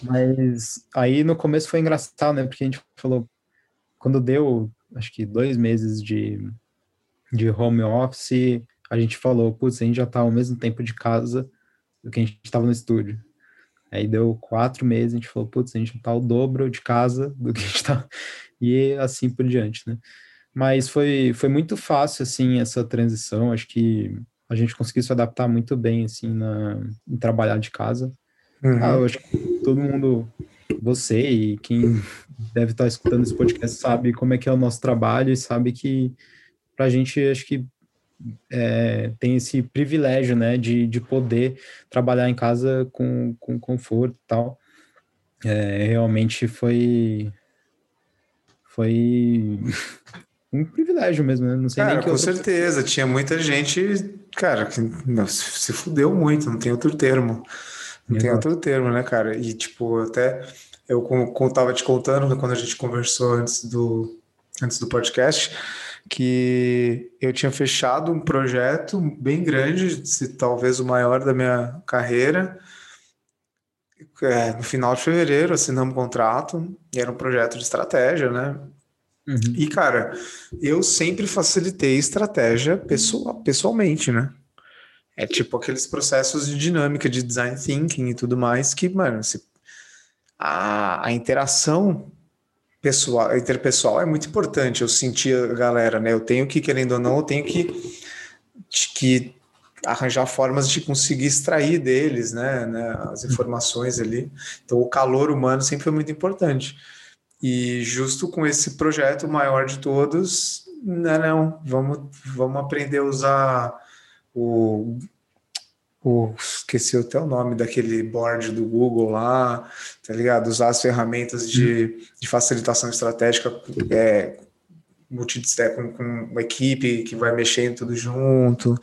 Mas aí no começo foi engraçado, né? Porque a gente falou, quando deu, acho que dois meses de, de home office, a gente falou, putz, a gente já tá ao mesmo tempo de casa do que a gente estava no estúdio. Aí deu quatro meses, a gente falou, putz, a gente tá o dobro de casa do que a gente tá. E assim por diante, né? Mas foi, foi muito fácil, assim, essa transição. Acho que a gente conseguiu se adaptar muito bem, assim, na, em trabalhar de casa. Uhum. Ah, eu acho que todo mundo, você e quem deve estar escutando esse podcast sabe como é que é o nosso trabalho e sabe que para a gente, acho que é, tem esse privilégio, né, de, de poder trabalhar em casa com, com conforto e tal. É, realmente foi foi um privilégio mesmo, né? Não sei cara, nem que com certeza. Tinha muita gente, cara, que se fudeu muito, não tem outro termo. Não Exato. tem outro termo, né, cara? E, tipo, até eu como, tava te contando quando a gente conversou antes do, antes do podcast, que eu tinha fechado um projeto bem grande, se talvez o maior da minha carreira. É, no final de fevereiro assinamos um contrato e era um projeto de estratégia, né? Uhum. E cara, eu sempre facilitei estratégia pessoal, pessoalmente, né? É tipo aqueles processos de dinâmica, de design thinking e tudo mais que, mano, se, a, a interação pessoal, interpessoal é muito importante. Eu senti a galera, né? Eu tenho que, querendo ou não, eu tenho que, que arranjar formas de conseguir extrair deles, né, né, as informações ali. Então, o calor humano sempre foi muito importante. E justo com esse projeto maior de todos, não, não vamos, vamos aprender a usar o o, esqueci até o nome daquele board do Google lá, tá ligado? Usar as ferramentas de, de facilitação estratégica é, multidisciplinar com, com uma equipe que vai mexendo tudo junto.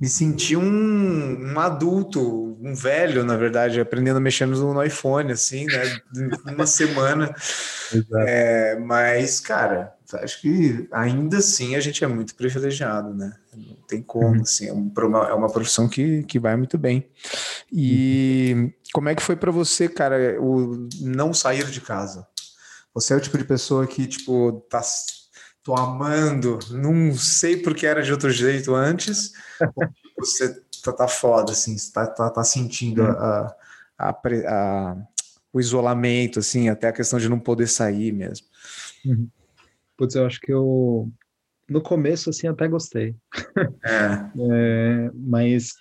Me senti um, um adulto, um velho, na verdade, aprendendo a mexer no iPhone, assim, né? Uma semana. É, mas, cara, acho que ainda assim a gente é muito privilegiado, né? Não tem como, uhum. assim, é, um, é uma profissão que, que vai muito bem. E uhum. como é que foi para você, cara, o não sair de casa? Você é o tipo de pessoa que, tipo, tá tô amando, não sei porque era de outro jeito antes, você tá, tá foda, assim, tá, tá, tá sentindo uhum. a, a, a, o isolamento, assim, até a questão de não poder sair mesmo. Uhum. Putz, eu acho que eu, no começo, assim, até gostei. É. é mas,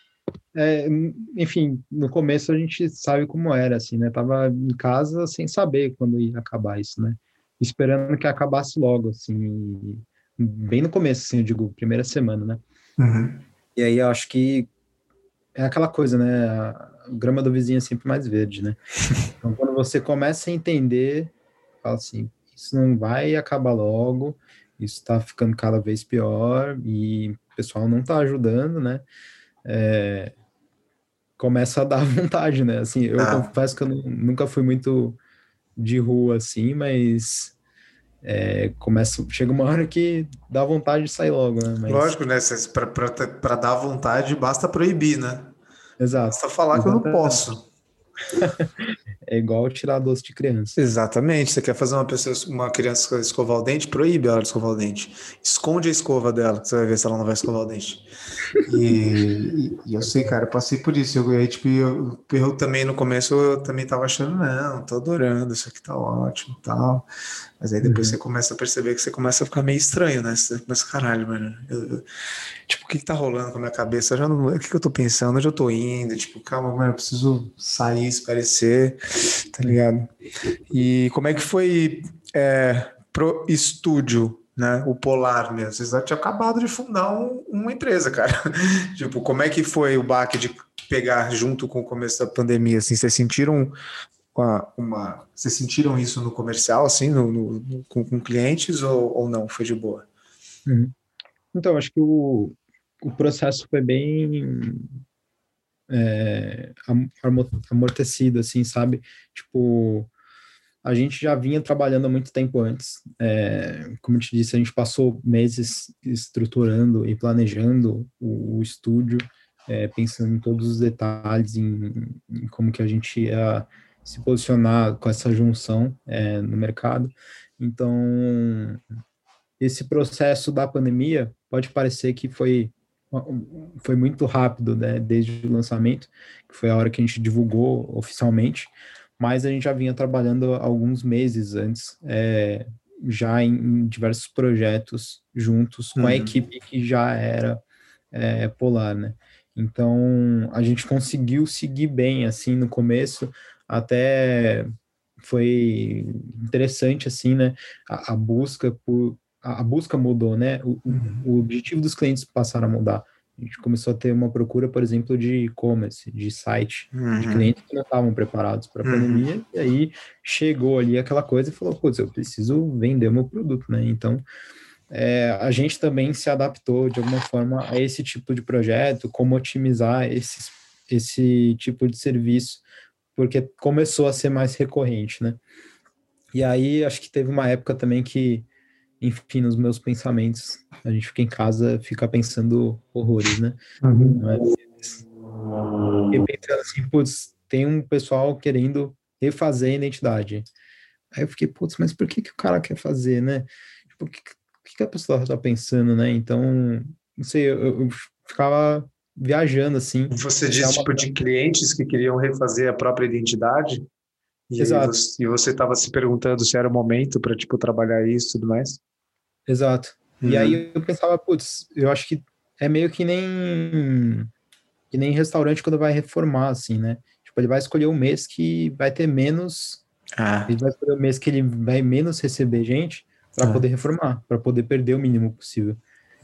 é, enfim, no começo a gente sabe como era, assim, né? Tava em casa sem saber quando ia acabar isso, né? esperando que acabasse logo, assim, bem no começo, assim, eu digo, primeira semana, né? Uhum. E aí eu acho que é aquela coisa, né? A grama do vizinho é sempre mais verde, né? Então, quando você começa a entender, fala assim, isso não vai acabar logo, isso tá ficando cada vez pior e o pessoal não tá ajudando, né? É, começa a dar vontade, né? Assim, eu ah. confesso que eu nunca fui muito de rua assim, mas é, começa, chega uma hora que dá vontade de sair logo, né? Mas... Lógico, né? Para dar vontade, basta proibir, né? Exato. Basta falar Exatamente. que eu não posso. é igual tirar doce de criança. Exatamente. Você quer fazer uma pessoa, uma criança escovar o dente, proíbe ela de escovar o dente. Esconde a escova dela, você vai ver se ela não vai escovar o dente. E, e eu sei, cara, eu passei por isso. Eu, aí, tipo, eu, eu também no começo eu também tava achando, não, tô adorando, isso aqui tá ótimo tal. Mas aí depois uhum. você começa a perceber que você começa a ficar meio estranho, né? Você começa, caralho, mano. Eu, eu, tipo, o que, que tá rolando com a minha cabeça? Eu já não, o que, que eu tô pensando? Onde eu tô indo? Tipo, calma, mano, eu preciso sair, esparecer, tá ligado? E como é que foi é, pro estúdio, né? O Polar mesmo. Vocês já tinham acabado de fundar um, uma empresa, cara. tipo, como é que foi o baque de pegar junto com o começo da pandemia? Assim, vocês sentiram uma, uma, vocês sentiram isso no comercial, assim, no, no com, com, clientes ou, ou não? Foi de boa? Uhum. Então, acho que o, o processo foi bem é, amortecido, assim, sabe? Tipo, a gente já vinha trabalhando há muito tempo antes. É, como eu te disse, a gente passou meses estruturando e planejando o, o estúdio, é, pensando em todos os detalhes, em, em, como que a gente ia se posicionar com essa junção é, no mercado. Então, esse processo da pandemia pode parecer que foi foi muito rápido, né, desde o lançamento, que foi a hora que a gente divulgou oficialmente, mas a gente já vinha trabalhando alguns meses antes, é, já em, em, diversos projetos juntos com uhum. a equipe que já era é, Polar, né? Então a gente conseguiu seguir bem assim no começo, até foi interessante assim, né? A, a busca por a, busca mudou, né? O, uhum. o objetivo dos clientes passaram a mudar. A gente começou a ter uma procura, por exemplo, de e-commerce, de site, uhum. de clientes que não estavam preparados para a uhum. pandemia, e aí chegou ali aquela coisa e falou, putz, eu preciso vender o meu produto, né? Então, é, a gente também se adaptou de alguma forma a esse tipo de projeto, como otimizar esses, esse tipo de serviço, porque começou a ser mais recorrente, né? E aí, acho que teve uma época também que enfim, nos meus pensamentos, a gente fica em casa, fica pensando horrores, né? Uhum. Mas, e pensando assim, putz, tem um pessoal querendo refazer a identidade. Aí eu fiquei, putz, mas por que, que o cara quer fazer, né? Tipo, o que, o que a pessoa tá pensando, né? Então, não sei, eu, eu ficava viajando assim. Você disse, tipo, de clientes que queriam refazer a própria identidade? E Exato. Você, e você estava se perguntando se era o momento para, tipo, trabalhar isso e tudo mais? Exato. Uhum. E aí eu pensava, putz, eu acho que é meio que nem que nem restaurante quando vai reformar, assim, né? Tipo, ele vai escolher um mês que vai ter menos. Ah. Ele vai escolher um mês que ele vai menos receber gente para ah. poder reformar, para poder perder o mínimo possível.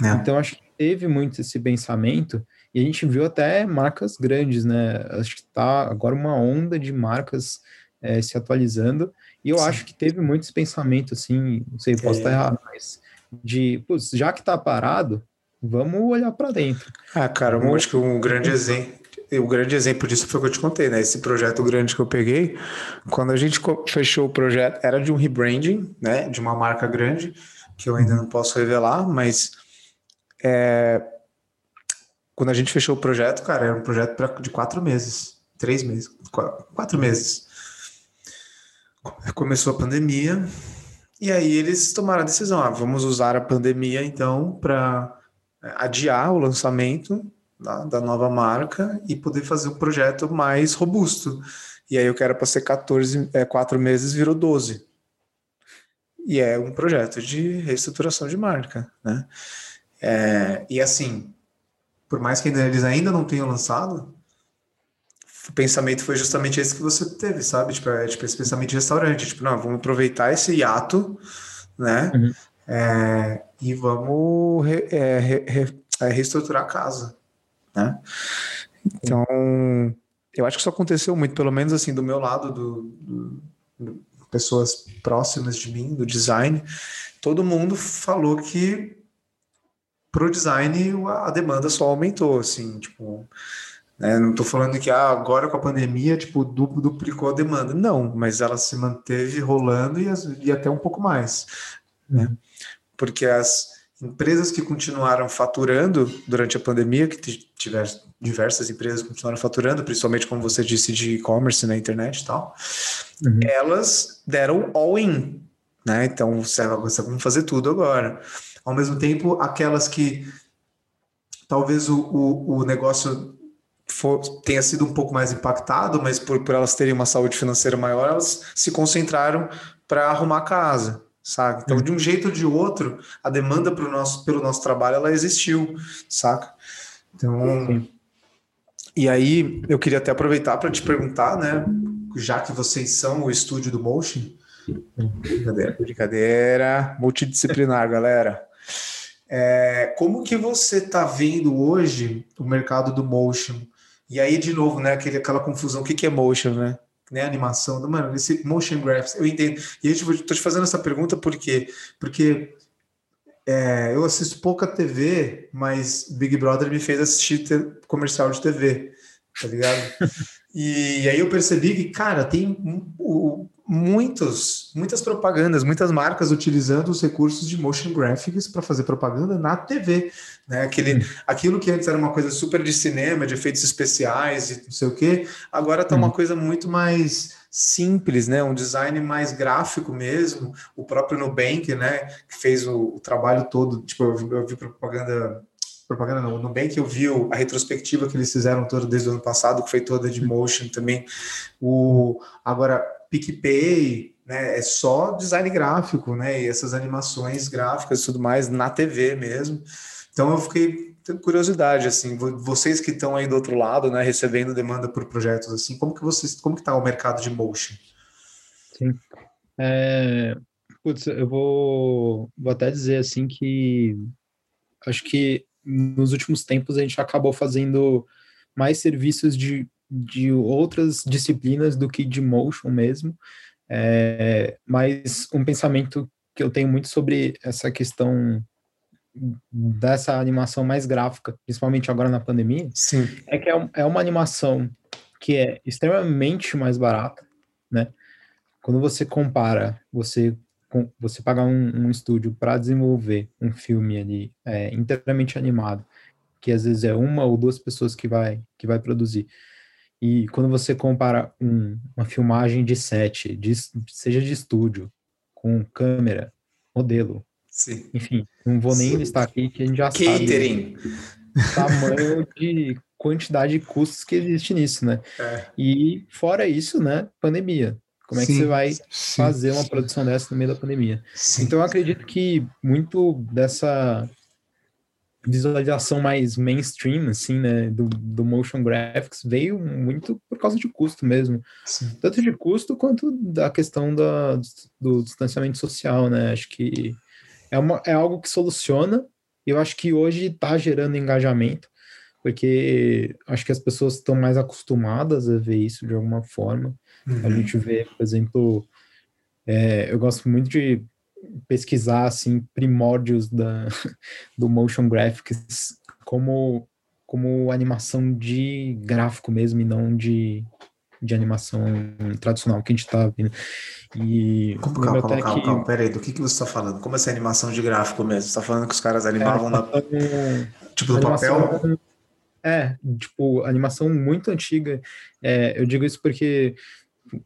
É. Então, acho que teve muito esse pensamento, e a gente viu até marcas grandes, né? Acho que tá agora uma onda de marcas é, se atualizando, e eu Sim. acho que teve muito esse pensamento, assim, não sei, posso é. estar errado, mas de, putz, já que tá parado, vamos olhar para dentro. Ah, cara, eu acho que um grande exemplo, o grande exemplo disso foi o que eu te contei, né? Esse projeto grande que eu peguei, quando a gente fechou o projeto, era de um rebranding, né? De uma marca grande, que eu ainda não posso revelar, mas é, quando a gente fechou o projeto, cara, era um projeto pra, de quatro meses, três meses, quatro, quatro meses. Começou a pandemia, e aí eles tomaram a decisão, ah, vamos usar a pandemia então para é, adiar o lançamento da, da, nova marca e poder fazer um projeto mais robusto. E aí eu quero para ser 14, é, 4 meses, virou 12. E é um projeto de reestruturação de marca, né? É, e assim, por mais que eles ainda não tenham lançado, o pensamento foi justamente esse que você teve, sabe? Tipo, é, tipo esse pensamento de restaurante. Tipo, não, vamos aproveitar esse hiato, né? Uhum. É, e vamos re, é, re, re, é, reestruturar a casa, né? Então, eu acho que isso aconteceu muito, pelo menos assim, do meu lado, do, do, do pessoas próximas de mim, do design, todo mundo falou que pro design a demanda só aumentou, assim, tipo, né? Não estou falando que ah, agora com a pandemia tipo duplicou a demanda. Não, mas ela se manteve rolando e, e até um pouco mais. Né? Porque as empresas que continuaram faturando durante a pandemia, que tiveram diversas empresas que continuaram faturando, principalmente como você disse de e-commerce na internet e tal, uhum. elas deram all-in, né? Então você vai fazer tudo agora. Ao mesmo tempo, aquelas que talvez o, o, o negócio for, tenha sido um pouco mais impactado, mas por, por elas terem uma saúde financeira maior, elas se concentraram para arrumar a casa, saca? Então, de um jeito ou de outro, a demanda pro nosso, pelo nosso trabalho ela existiu, saca? Então, e aí eu queria até aproveitar para te perguntar, né? Já que vocês são o estúdio do Motion, brincadeira, brincadeira, multidisciplinar, galera. É, como que você está vendo hoje o mercado do motion e aí, de novo, né, aquele, aquela confusão, o que, que é motion, né? né animação, mano, esse motion graphics, eu entendo. E aí, tipo, eu tô te fazendo essa pergunta por quê? Porque é, eu assisto pouca TV, mas Big Brother me fez assistir comercial de TV, tá ligado? e, aí eu percebi que, cara, tem muitos, muitas propagandas, muitas marcas utilizando os recursos de motion graphics para fazer propaganda na TV, né? Aquele, aquilo que antes era uma coisa super de cinema, de efeitos especiais e não sei o quê, agora está uma coisa muito mais simples, né? Um design mais gráfico mesmo. O próprio Nubank, né? Que fez o, o trabalho todo. Tipo, eu vi, eu vi propaganda propaganda não, no Nubank eu vi a retrospectiva que eles fizeram toda desde o ano passado, que foi toda de motion também. O agora PicPay, né, é só design gráfico, né? E essas animações gráficas e tudo mais na TV mesmo. Então eu fiquei tenho curiosidade, assim, vocês que estão aí do outro lado, né, recebendo demanda por projetos assim, como que vocês, como que está o mercado de motion? Sim. É, putz, eu vou, vou até dizer assim que acho que nos últimos tempos a gente acabou fazendo mais serviços de, de outras disciplinas do que de motion mesmo, é, mas um pensamento que eu tenho muito sobre essa questão dessa animação mais gráfica, principalmente agora na pandemia, Sim. é que é, é uma animação que é extremamente mais barata, né? Quando você compara, você você pagar um, um estúdio para desenvolver um filme ali é, inteiramente animado, que às vezes é uma ou duas pessoas que vai que vai produzir, e quando você compara um, uma filmagem de set, de, seja de estúdio, com câmera, modelo, Sim. Enfim, não vou nem Sim. listar aqui que a gente já Catering. sabe o tamanho de quantidade de custos que existe nisso, né? É. E fora isso, né, pandemia. Como é que você vai sim, fazer uma produção dessa no meio da pandemia? Sim. Então eu acredito que muito dessa visualização mais mainstream, assim, né, do, do motion graphics veio muito por causa de custo mesmo. Sim. Tanto de custo quanto da questão da, do distanciamento social, né? Acho que é, uma, é algo que soluciona, e eu acho que hoje está gerando engajamento, porque acho que as pessoas estão mais acostumadas a ver isso de alguma forma. Uhum. A gente vê, por exemplo, é, eu gosto muito de pesquisar assim primórdios da, do motion graphics como como animação de gráfico mesmo e não de de animação tradicional que a gente está vendo. E calma, calma, calma, que... calma, peraí, do que, que você está falando? Como essa animação de gráfico mesmo? Você está falando que os caras animavam é, na... Tipo, no papel? É, tipo, animação muito antiga. É, eu digo isso porque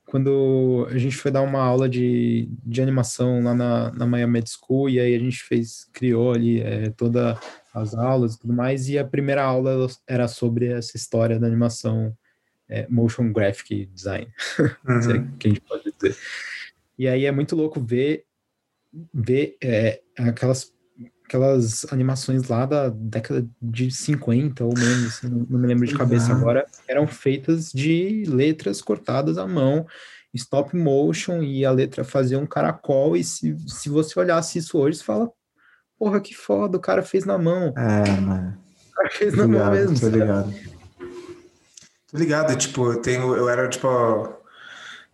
quando a gente foi dar uma aula de, de animação lá na, na Miami School, e aí a gente fez, criou ali é, todas as aulas e tudo mais, e a primeira aula era sobre essa história da animação é, motion graphic design, uhum. se é que a gente pode dizer. E aí é muito louco ver, ver é, aquelas, aquelas animações lá da década de 50 ou menos, assim, não, não, me lembro de cabeça uhum. agora, eram feitas de letras cortadas à mão, stop motion, e a letra fazia um caracol, e se, se você olhasse isso hoje, você fala, porra, que foda, o cara fez na mão. É, mano. O cara fez na ligado, mão mesmo. Tô ligado. Tô ligado, tipo, eu tenho, eu era, tipo,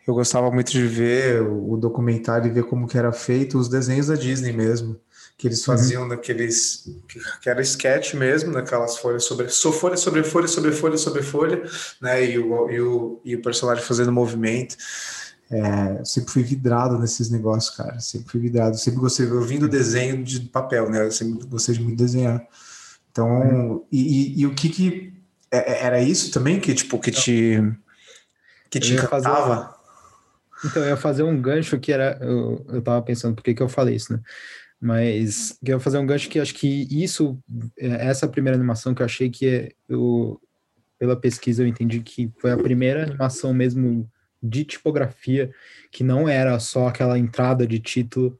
eu gostava muito de ver o documentário e ver como que era feito os desenhos da Disney mesmo, que eles uhum. faziam uhum. daqueles, que era sketch mesmo, daquelas folhas sobre, só folha sobre folha sobre folha sobre folha, né, e o, e o, e o personagem fazendo movimento. É, eu sempre fui vidrado nesses negócios, cara. Sempre fui vidrado. Sempre gostei. Eu vim do desenho de papel, né? Eu sempre gostei de muito desenhar. Então, uhum. e, e, e, o que que é, é, era isso também que tipo que te que te encantava? Fazer, então eu ia fazer um gancho que era eu, eu tava pensando por que que eu falei isso, né? Mas eu ia fazer um gancho que acho que isso é, essa primeira animação que eu achei que eu pela pesquisa eu entendi que foi a primeira animação mesmo de tipografia que não era só aquela entrada de título,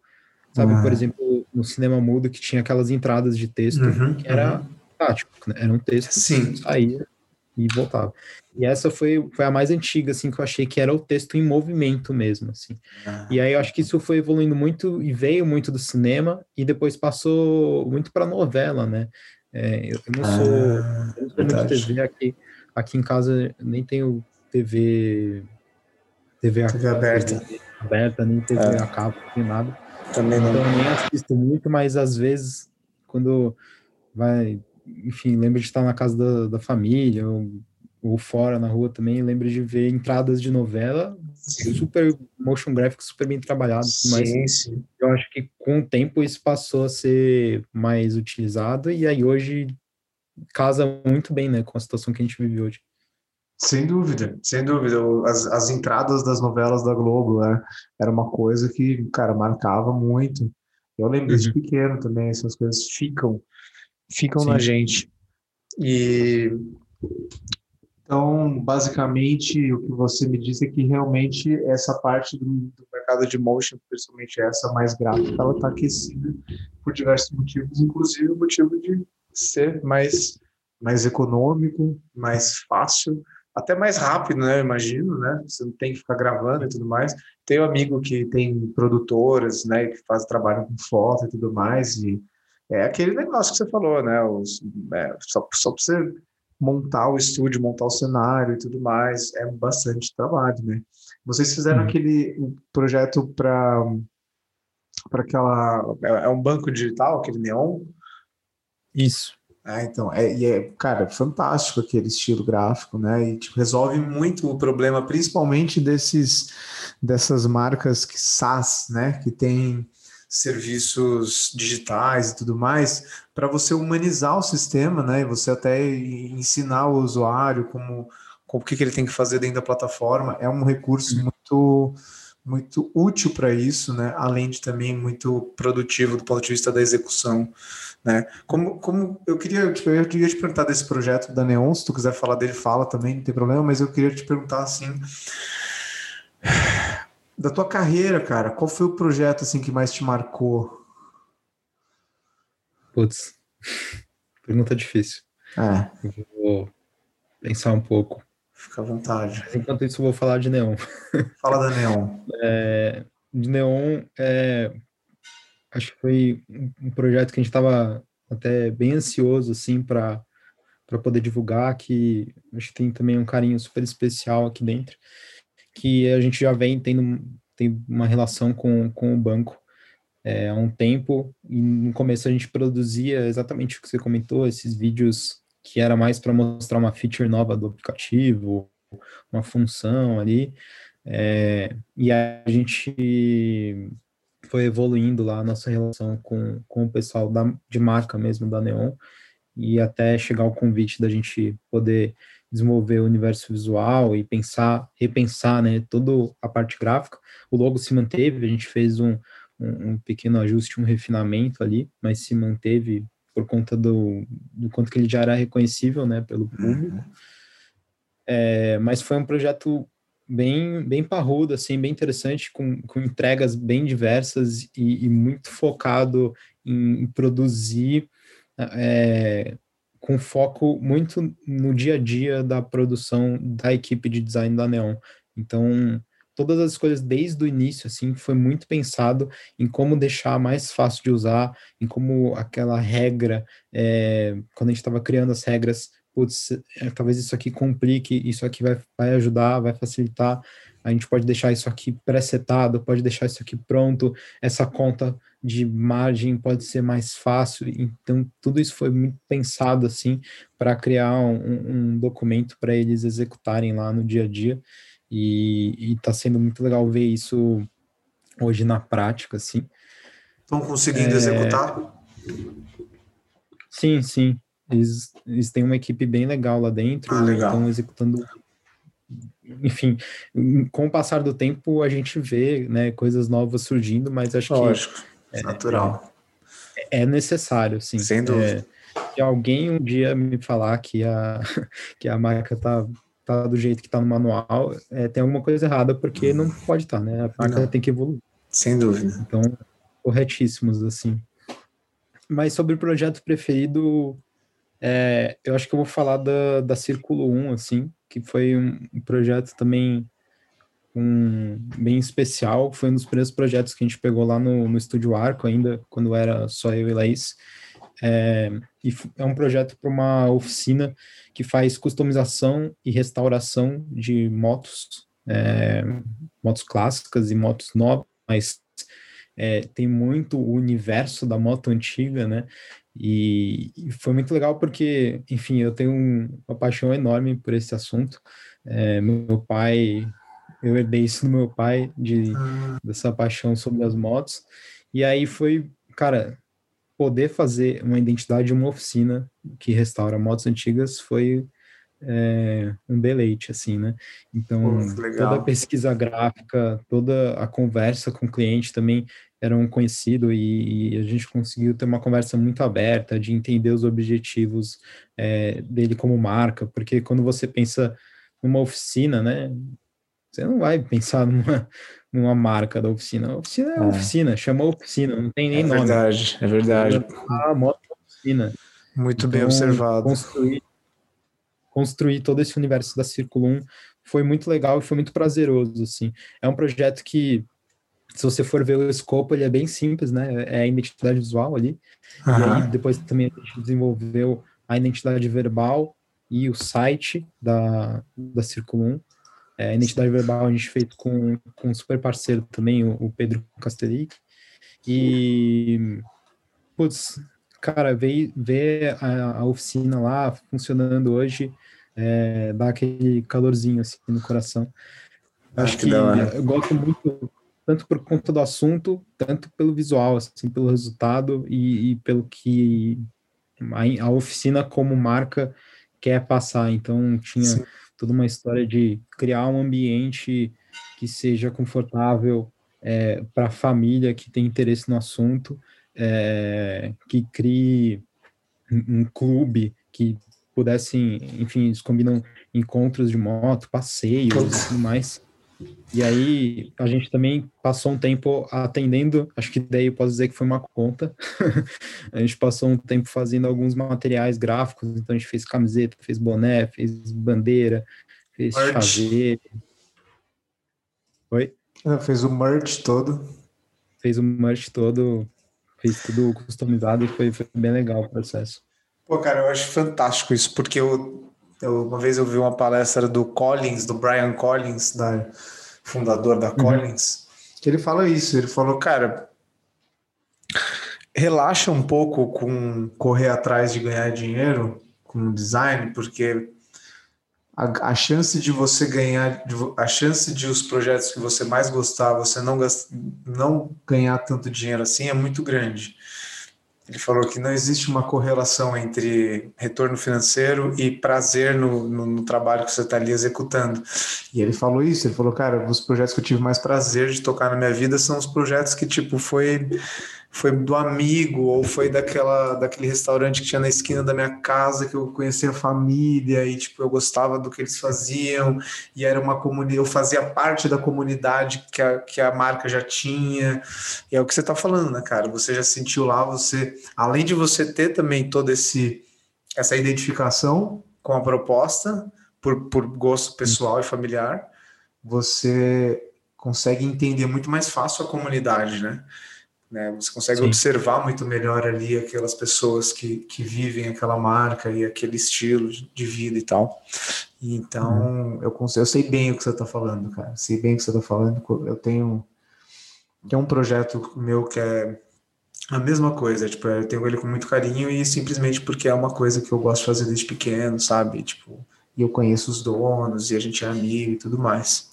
sabe? Por exemplo, no cinema mudo que tinha aquelas entradas de texto uhum, que era uhum tático, né? Era um texto Sim. que saía e voltava. E essa foi, foi a mais antiga, assim, que eu achei que era o texto em movimento mesmo, assim. Ah. E aí eu acho que isso foi evoluindo muito e veio muito do cinema e depois passou muito para novela, né? É, eu, não sou, ah, eu não sou muito TV aqui, aqui em casa nem tenho TV TV, TV aberta. TV aberta, nem TV é. a cabo, nem nada. Também não. Então nem assisto muito, mas às vezes, quando vai, enfim, lembro de estar na casa da, da família, ou, ou fora na rua também, lembro de ver entradas de novela, sim. super motion graphics super bem trabalhados, sim, mas sim. eu acho que com o tempo isso passou a ser mais utilizado e aí hoje casa muito bem, né, com a situação que a gente vive hoje. Sem dúvida, sem dúvida. As, as entradas das novelas da Globo né, era uma coisa que, cara, marcava muito. Eu lembro uhum. pequeno também, essas coisas ficam, ficam Sim. na gente. E então, basicamente, o que você me disse é que realmente essa parte do, do mercado de motion, principalmente essa mais gráfica, ela está aquecida por diversos motivos, inclusive o motivo de ser mais, mais econômico, mais fácil, até mais rápido, né? Imagino, né? Você não tem que ficar gravando e tudo mais. Tenho um amigo que tem produtoras, né? Que faz trabalho com foto e tudo mais. E é aquele negócio que você falou, né? Os, é, só, só para você montar o estúdio, montar o cenário e tudo mais, é bastante trabalho, né? Vocês fizeram uhum. aquele projeto para para aquela é, é um banco digital, aquele neon? Isso. É, então, é, e é, cara, fantástico aquele estilo gráfico, né? E tipo, resolve muito o problema, principalmente desses dessas marcas que SaaS, né? Que tem serviços digitais e tudo mais, para você humanizar o sistema, né? E você até ensinar o usuário como, como o que, que ele tem que fazer dentro da plataforma. É um recurso uhum. muito muito útil para isso, né? Além de também muito produtivo do ponto de vista da execução, né? Como, como eu queria, eu queria te perguntar desse projeto da Neon, se tu quiser falar dele, fala também, não tem problema, mas eu queria te perguntar assim, da tua carreira, cara, qual foi o projeto assim que mais te marcou? Putz, pergunta difícil. É. Vou pensar um pouco. Fica à vontade. Enquanto isso, eu vou falar de Neon. Fala da Neon. É, de Neon, é, acho que foi um projeto que a gente estava até bem ansioso, assim, para para poder divulgar, que acho que tem também um carinho super especial aqui dentro, que a gente já vem tendo tem uma relação com, com o banco é, há um tempo, e no começo a gente produzia exatamente o que você comentou, esses vídeos que era mais para mostrar uma feature nova do aplicativo, uma função ali, é, e a gente foi evoluindo lá a nossa relação com, com o pessoal da, de marca mesmo da Neon, e até chegar ao convite da gente poder desenvolver o universo visual e pensar, repensar, né, toda a parte gráfica. O logo se manteve, a gente fez um, um, um pequeno ajuste, um refinamento ali, mas se manteve por conta do, do quanto que ele já era reconhecível, né, pelo público. Uhum. É, mas foi um projeto bem bem parrudo, assim, bem interessante, com, com entregas bem diversas e, e muito focado em, em produzir é, com foco muito no dia a dia da produção da equipe de design da Neon. Então, todas as coisas desde o início, assim, foi muito pensado em como deixar mais fácil de usar, em como aquela regra, é, quando a gente estava criando as regras, putz, é, talvez isso aqui complique, isso aqui vai, vai ajudar, vai facilitar, a gente pode deixar isso aqui pré-setado, pode deixar isso aqui pronto, essa conta de margem pode ser mais fácil, então tudo isso foi muito pensado, assim, para criar um, um documento para eles executarem lá no dia a dia, e está sendo muito legal ver isso hoje na prática, assim. Estão conseguindo é... executar? Sim, sim. Eles, eles têm uma equipe bem legal lá dentro, ah, estão executando. Enfim, com o passar do tempo a gente vê né, coisas novas surgindo, mas acho Lógico, que. É natural. É, é necessário, sim. Sem dúvida. É, se alguém um dia me falar que a, que a marca está tá do jeito que tá no manual, é, tem alguma coisa errada, porque não pode estar, tá, né? A marca não. tem que evoluir. Sem dúvida. Então, corretíssimos, assim. Mas sobre o projeto preferido, é, eu acho que eu vou falar da, da Círculo 1, assim, que foi um, projeto também um, bem especial, foi um dos primeiros projetos que a gente pegou lá no, no Estúdio Arco, ainda quando era só eu e Laís, é, e é um projeto para uma oficina que faz customização e restauração de motos, é, motos clássicas e motos novas, mas é, tem muito o universo da moto antiga, né? E, e, foi muito legal porque, enfim, eu tenho um, uma paixão enorme por esse assunto. É, meu pai, eu herdei isso do meu pai, de, ah. dessa paixão sobre as motos. E aí foi, cara, poder fazer uma identidade de uma oficina que restaura motos antigas foi é, um deleite, assim, né? Então, Pô, toda a pesquisa gráfica, toda a conversa com o cliente também era um conhecido e, e, a gente conseguiu ter uma conversa muito aberta de entender os objetivos é, dele como marca, porque quando você pensa numa oficina, né? Você não vai pensar numa, numa marca da oficina. A oficina é, é. oficina, chamou oficina, não tem nem é nome. É verdade, é verdade. A moto é oficina. Muito então, bem observado. Construir construir todo esse universo da Círculo 1 foi muito legal e foi muito prazeroso, assim. É um projeto que, se você for ver o escopo, ele é bem simples, né? É a identidade visual ali. Uhum. E aí, depois também a gente desenvolveu a identidade verbal e o site da, da Círculo 1. É, a identidade verbal a gente fez com, com um super parceiro também, o, o Pedro Castellic. E, putz, cara, ver, ver a, a, oficina lá funcionando hoje é, dá aquele calorzinho assim no coração. Ah, Acho que, que eu gosto muito, tanto por conta do assunto, tanto pelo visual, assim, pelo resultado e, e pelo que a, a, oficina como marca quer passar. Então tinha Sim. toda uma história de criar um ambiente que seja confortável é, para a família que tem interesse no assunto, é, que crie um, um clube que pudessem, enfim, eles combinam encontros de moto, passeios e tudo mais. E aí a gente também passou um tempo atendendo, acho que daí eu posso dizer que foi uma conta. a gente passou um tempo fazendo alguns materiais gráficos, então a gente fez camiseta, fez boné, fez bandeira, fez chaveiro. Oi? Fez o merch todo. Fez o merch todo, fez tudo customizado e foi, foi bem legal o processo. Pô, cara, eu acho fantástico isso, porque eu, eu, uma vez eu vi uma palestra do Collins, do Brian Collins, da, fundador da uhum. Collins, que ele fala isso, ele falou, cara, relaxa um pouco com correr atrás de ganhar dinheiro com design, porque a, a, chance de você ganhar, a chance de os projetos que você mais gostar, você não, não ganhar tanto dinheiro assim é muito grande. Ele falou que não existe uma correlação entre retorno financeiro e prazer no, no, no trabalho que você está ali executando. E ele falou isso, ele falou, cara, os projetos que eu tive mais prazer de tocar na minha vida são os projetos que, tipo, foi foi do amigo ou foi daquela daquele restaurante que tinha na esquina da minha casa que eu conhecia a família e tipo eu gostava do que eles faziam e era uma comunidade eu fazia parte da comunidade que a, que a marca já tinha. E é o que você está falando né cara? Você já sentiu lá você além de você ter também todo esse essa identificação com a proposta por, por gosto pessoal e familiar você consegue entender muito mais fácil a comunidade né né? Você consegue Sim. observar muito melhor ali aquelas pessoas que, que vivem aquela marca e aquele estilo de vida e tal. Então, uhum. eu, eu sei bem o que você está falando, cara. Sei bem o que você está falando. Eu tenho, tem um projeto meu que é a mesma coisa, tipo, eu tenho ele com muito carinho e simplesmente porque é uma coisa que eu gosto de fazer desde pequeno, sabe? Tipo, e eu conheço os donos e a gente é amigo e tudo mais.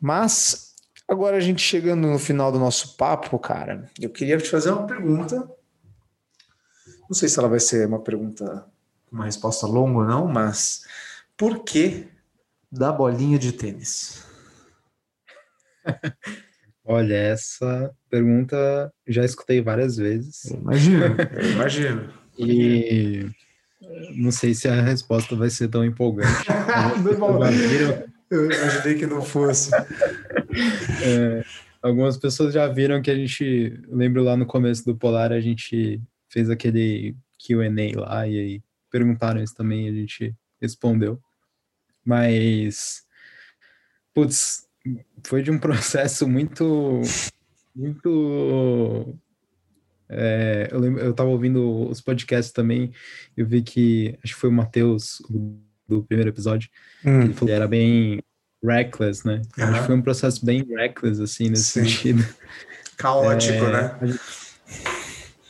Mas Agora, a gente chegando no final do nosso papo, cara, eu queria te fazer uma pergunta. Não sei se ela vai ser uma pergunta com uma resposta longa ou não, mas por que da bolinha de tênis? Olha, essa pergunta já escutei várias vezes. Eu imagino, eu imagino. e não sei se a resposta vai ser tão empolgante. eu imaginei que não fosse. É, algumas pessoas já viram que a gente, lembro lá no começo do Polar, a gente fez aquele Q&A lá e aí perguntaram isso também, a gente respondeu. Mas, putz, foi de um processo muito, muito é, eu, lembro, eu tava ouvindo os podcasts também, eu vi que, acho que foi o Matheus, do primeiro episódio, hum. ele falou que era bem reckless, né? Uhum. Acho que foi um processo bem reckless, assim, nesse Sim. sentido. Caótico, é, né?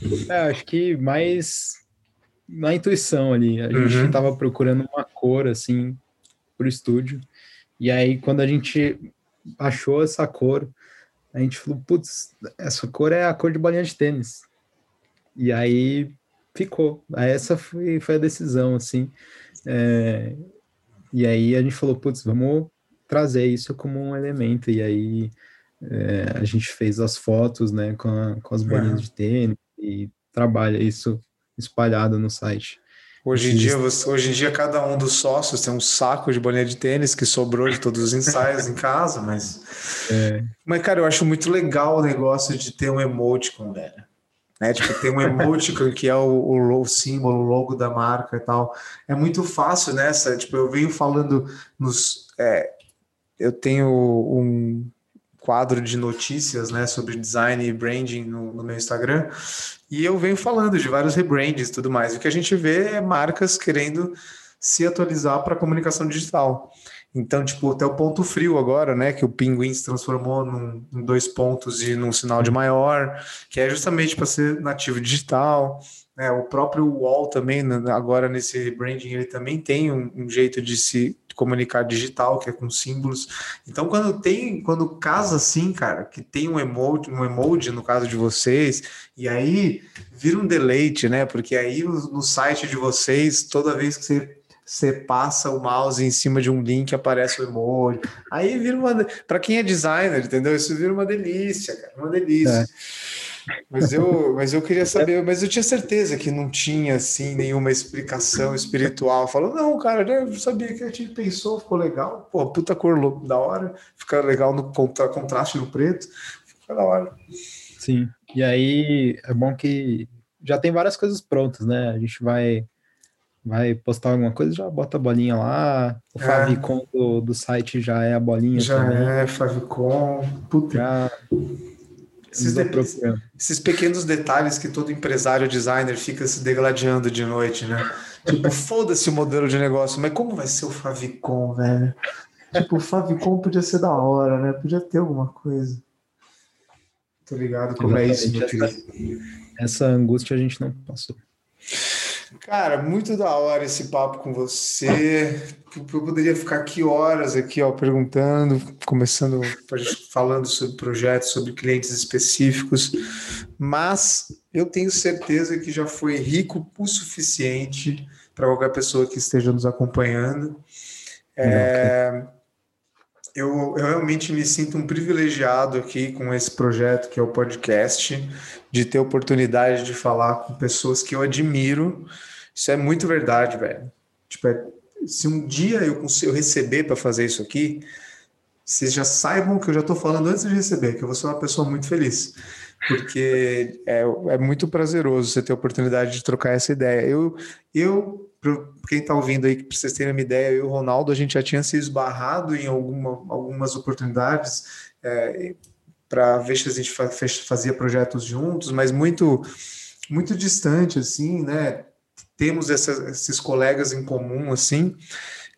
Gente... É, acho que mais na intuição ali. A gente uhum. tava procurando uma cor, assim, pro estúdio. E aí, quando a gente achou essa cor, a gente falou, putz, essa cor é a cor de bolinha de tênis. E aí ficou. Essa foi, foi a decisão, assim. É, e aí a gente falou, putz, vamos trazer isso como um elemento. E aí é, a gente fez as fotos, né, com, a, com as bolinhas uhum. de tênis e trabalha isso espalhado no site. Hoje em, dia, você, hoje em dia, cada um dos sócios tem um saco de bolinha de tênis que sobrou de todos os ensaios em casa, mas. É. Mas, cara, eu acho muito legal o negócio de ter um emoticon, velho. Né? Tipo, tem um emoticon que é o, o, o, símbolo, o logo da marca e tal. É muito fácil nessa. Tipo, eu venho falando nos. É, eu tenho um quadro de notícias né, sobre design e branding no, no meu Instagram. E eu venho falando de vários rebrands e tudo mais. O que a gente vê é marcas querendo se atualizar para a comunicação digital. Então, tipo, até o ponto frio agora, né? Que o Pinguim se transformou num, em dois pontos e num sinal de maior, que é justamente para ser nativo digital. Né? O próprio Wall também, agora nesse rebranding, ele também tem um, um jeito de se comunicar digital, que é com símbolos. Então, quando tem, quando casa assim, cara, que tem um emoji, um emoji no caso de vocês, e aí vira um deleite, né? Porque aí no site de vocês, toda vez que você você passa o mouse em cima de um link, aparece o emoji. Aí vira uma. Para quem é designer, entendeu? Isso vira uma delícia, cara, uma delícia. É. Mas eu, mas eu queria saber, mas eu tinha certeza que não tinha assim nenhuma explicação espiritual. Falou, não, cara, eu sabia que a gente pensou, ficou legal. Pô, puta cor da hora, fica legal no contra, contraste no preto, fica da hora. Sim, e aí é bom que já tem várias coisas prontas, né? A gente vai vai postar alguma coisa, já bota a bolinha lá. O é. Favicon do, do site já é a bolinha. Já também. é, Favicon. Puta. Já esses, de... esses pequenos detalhes que todo empresário designer fica se degladiando de noite, né? Tipo, foda-se o modelo de negócio, mas como vai ser o Favicon, velho? Tipo, o Favicon podia ser da hora, né? Podia ter alguma coisa. Tô ligado como Exatamente. é isso, meu querido. Essa angústia a gente não passou. Cara, muito da hora esse papo com você. Eu poderia ficar aqui horas aqui, ó, perguntando, começando falando sobre projetos, sobre clientes específicos, mas eu tenho certeza que já foi rico o suficiente para qualquer pessoa que esteja nos acompanhando. É, eu, eu realmente me sinto um privilegiado aqui com esse projeto que é o podcast de ter oportunidade de falar com pessoas que eu admiro. Isso é muito verdade, velho. Tipo, é, se um dia eu, receber para fazer isso aqui, vocês já saibam que eu já estou falando antes de receber, que eu vou ser uma pessoa muito feliz. Porque é, é muito prazeroso você ter a oportunidade de trocar essa ideia. Eu, eu quem está ouvindo aí, para vocês terem uma ideia, eu e o Ronaldo, a gente já tinha se esbarrado em alguma, algumas oportunidades. É, para ver se a gente fazia projetos juntos, mas muito muito distante assim, né? Temos esses colegas em comum assim.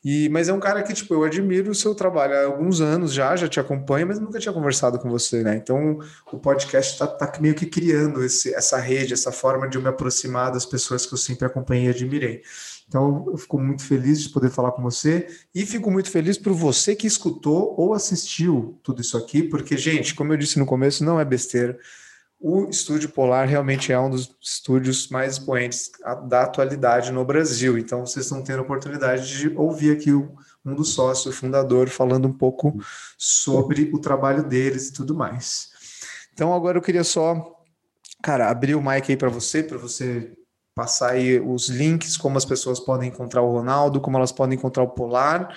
E, mas é um cara que, tipo, eu admiro o seu trabalho há alguns anos já, já te acompanho, mas nunca tinha conversado com você, né? Então, o podcast está tá meio que criando esse, essa rede, essa forma de eu me aproximar das pessoas que eu sempre acompanhei e admirei. Então, eu fico muito feliz de poder falar com você e fico muito feliz por você que escutou ou assistiu tudo isso aqui, porque, gente, como eu disse no começo, não é besteira. O Estúdio Polar realmente é um dos estúdios mais expoentes da atualidade no Brasil. Então, vocês estão tendo a oportunidade de ouvir aqui um dos sócios, o fundador, falando um pouco sobre o trabalho deles e tudo mais. Então, agora eu queria só, cara, abrir o mic aí para você, para você passar aí os links, como as pessoas podem encontrar o Ronaldo, como elas podem encontrar o Polar.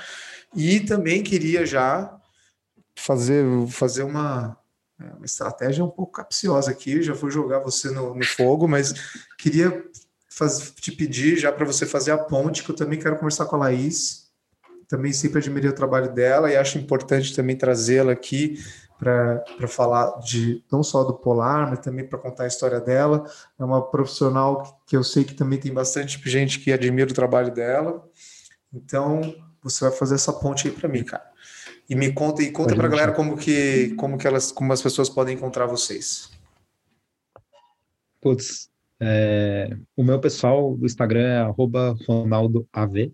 E também queria já fazer, fazer uma, uma estratégia um pouco capciosa aqui, já vou jogar você no, no fogo, mas queria faz, te pedir já para você fazer a ponte, que eu também quero conversar com a Laís. Também sempre admirei o trabalho dela e acho importante também trazê-la aqui para falar de não só do Polar, mas também para contar a história dela. É uma profissional que eu sei que também tem bastante gente que admira o trabalho dela. Então, você vai fazer essa ponte aí para mim, cara. E me conta e conta para a galera como que como que elas como as pessoas podem encontrar vocês. Putz, é, o meu pessoal do Instagram é @ronaldoav,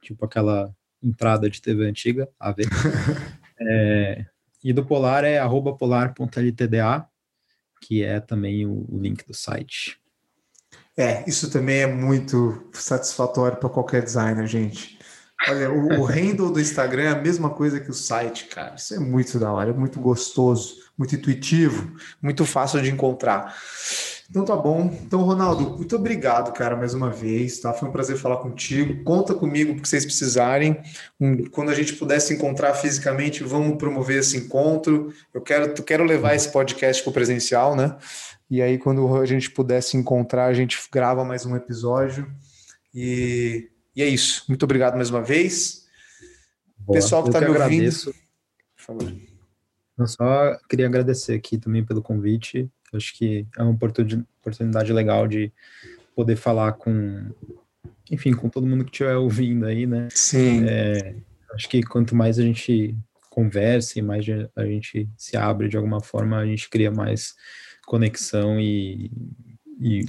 tipo aquela entrada de TV antiga, AV. é, e do Polar é polar.ltda, que é também o, o link do site. É, isso também é muito satisfatório para qualquer designer, gente. Olha, o, o handle do Instagram é a mesma coisa que o site, cara. Isso é muito da hora, é muito gostoso, muito intuitivo, muito fácil de encontrar. Então tá bom. Então, Ronaldo, muito obrigado, cara, mais uma vez. Tá? Foi um prazer falar contigo. Conta comigo porque vocês precisarem. quando a gente puder se encontrar fisicamente, vamos promover esse encontro. Eu quero, quero levar esse podcast para o presencial, né? E aí, quando a gente puder se encontrar, a gente grava mais um episódio. E, e é isso. Muito obrigado mais uma vez. Boa, Pessoal que está me agradeço. ouvindo. Por favor. Eu só queria agradecer aqui também pelo convite. Acho que é uma oportunidade legal de poder falar com, enfim, com todo mundo que estiver ouvindo aí, né? Sim. É, acho que quanto mais a gente conversa e mais a gente se abre de alguma forma, a gente cria mais conexão e, e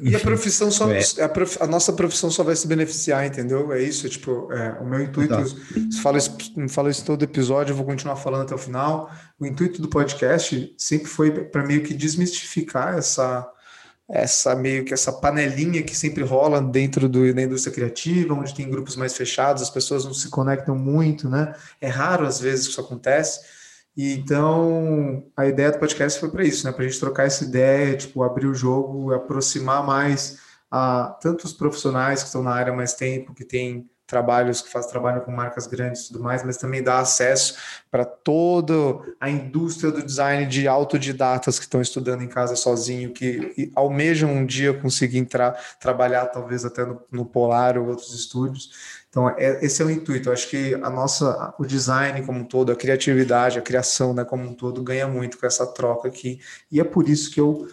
e a profissão só, é. a, prof, a, nossa profissão só vai se beneficiar, entendeu? É isso, é tipo, é, o meu intuito, falo isso, falo isso todo episódio, eu vou continuar falando até o final. O intuito do podcast sempre foi para meio que desmistificar essa, essa meio que essa panelinha que sempre rola dentro do, da indústria criativa, onde tem grupos mais fechados, as pessoas não se conectam muito, né? É raro às vezes que isso acontece. E então a ideia do podcast foi para isso, né? Para a gente trocar essa ideia, tipo, abrir o jogo, aproximar mais a tanto os profissionais que estão na área há mais tempo, que têm trabalhos que fazem trabalho com marcas grandes e tudo mais, mas também dar acesso para toda a indústria do design de autodidatas que estão estudando em casa sozinho, que almejam um dia conseguir entrar, trabalhar talvez até no, no Polar ou outros estúdios. Então, é, esse é o intuito. Eu acho que a nossa, o design como um todo, a criatividade, a criação né, como um todo, ganha muito com essa troca aqui. E é por isso que eu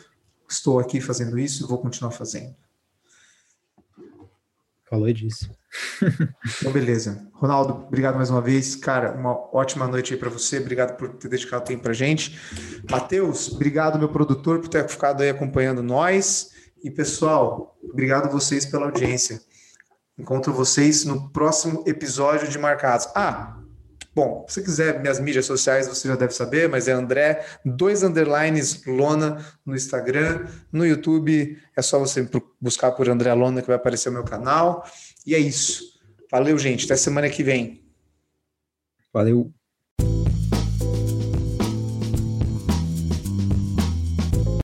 estou aqui fazendo isso e vou continuar fazendo. Falou disso. então, beleza. Ronaldo, obrigado mais uma vez. Cara, uma ótima noite aí para você. Obrigado por ter dedicado tempo para gente. Matheus, obrigado, meu produtor, por ter ficado aí acompanhando nós. E, pessoal, obrigado vocês pela audiência. Encontro vocês no próximo episódio de Marcados. Ah, bom, se quiser minhas mídias sociais, você já deve saber, mas é André, dois underlines Lona no Instagram, no YouTube é só você buscar por André Lona que vai aparecer o meu canal. E é isso. Valeu, gente. Até semana que vem. Valeu.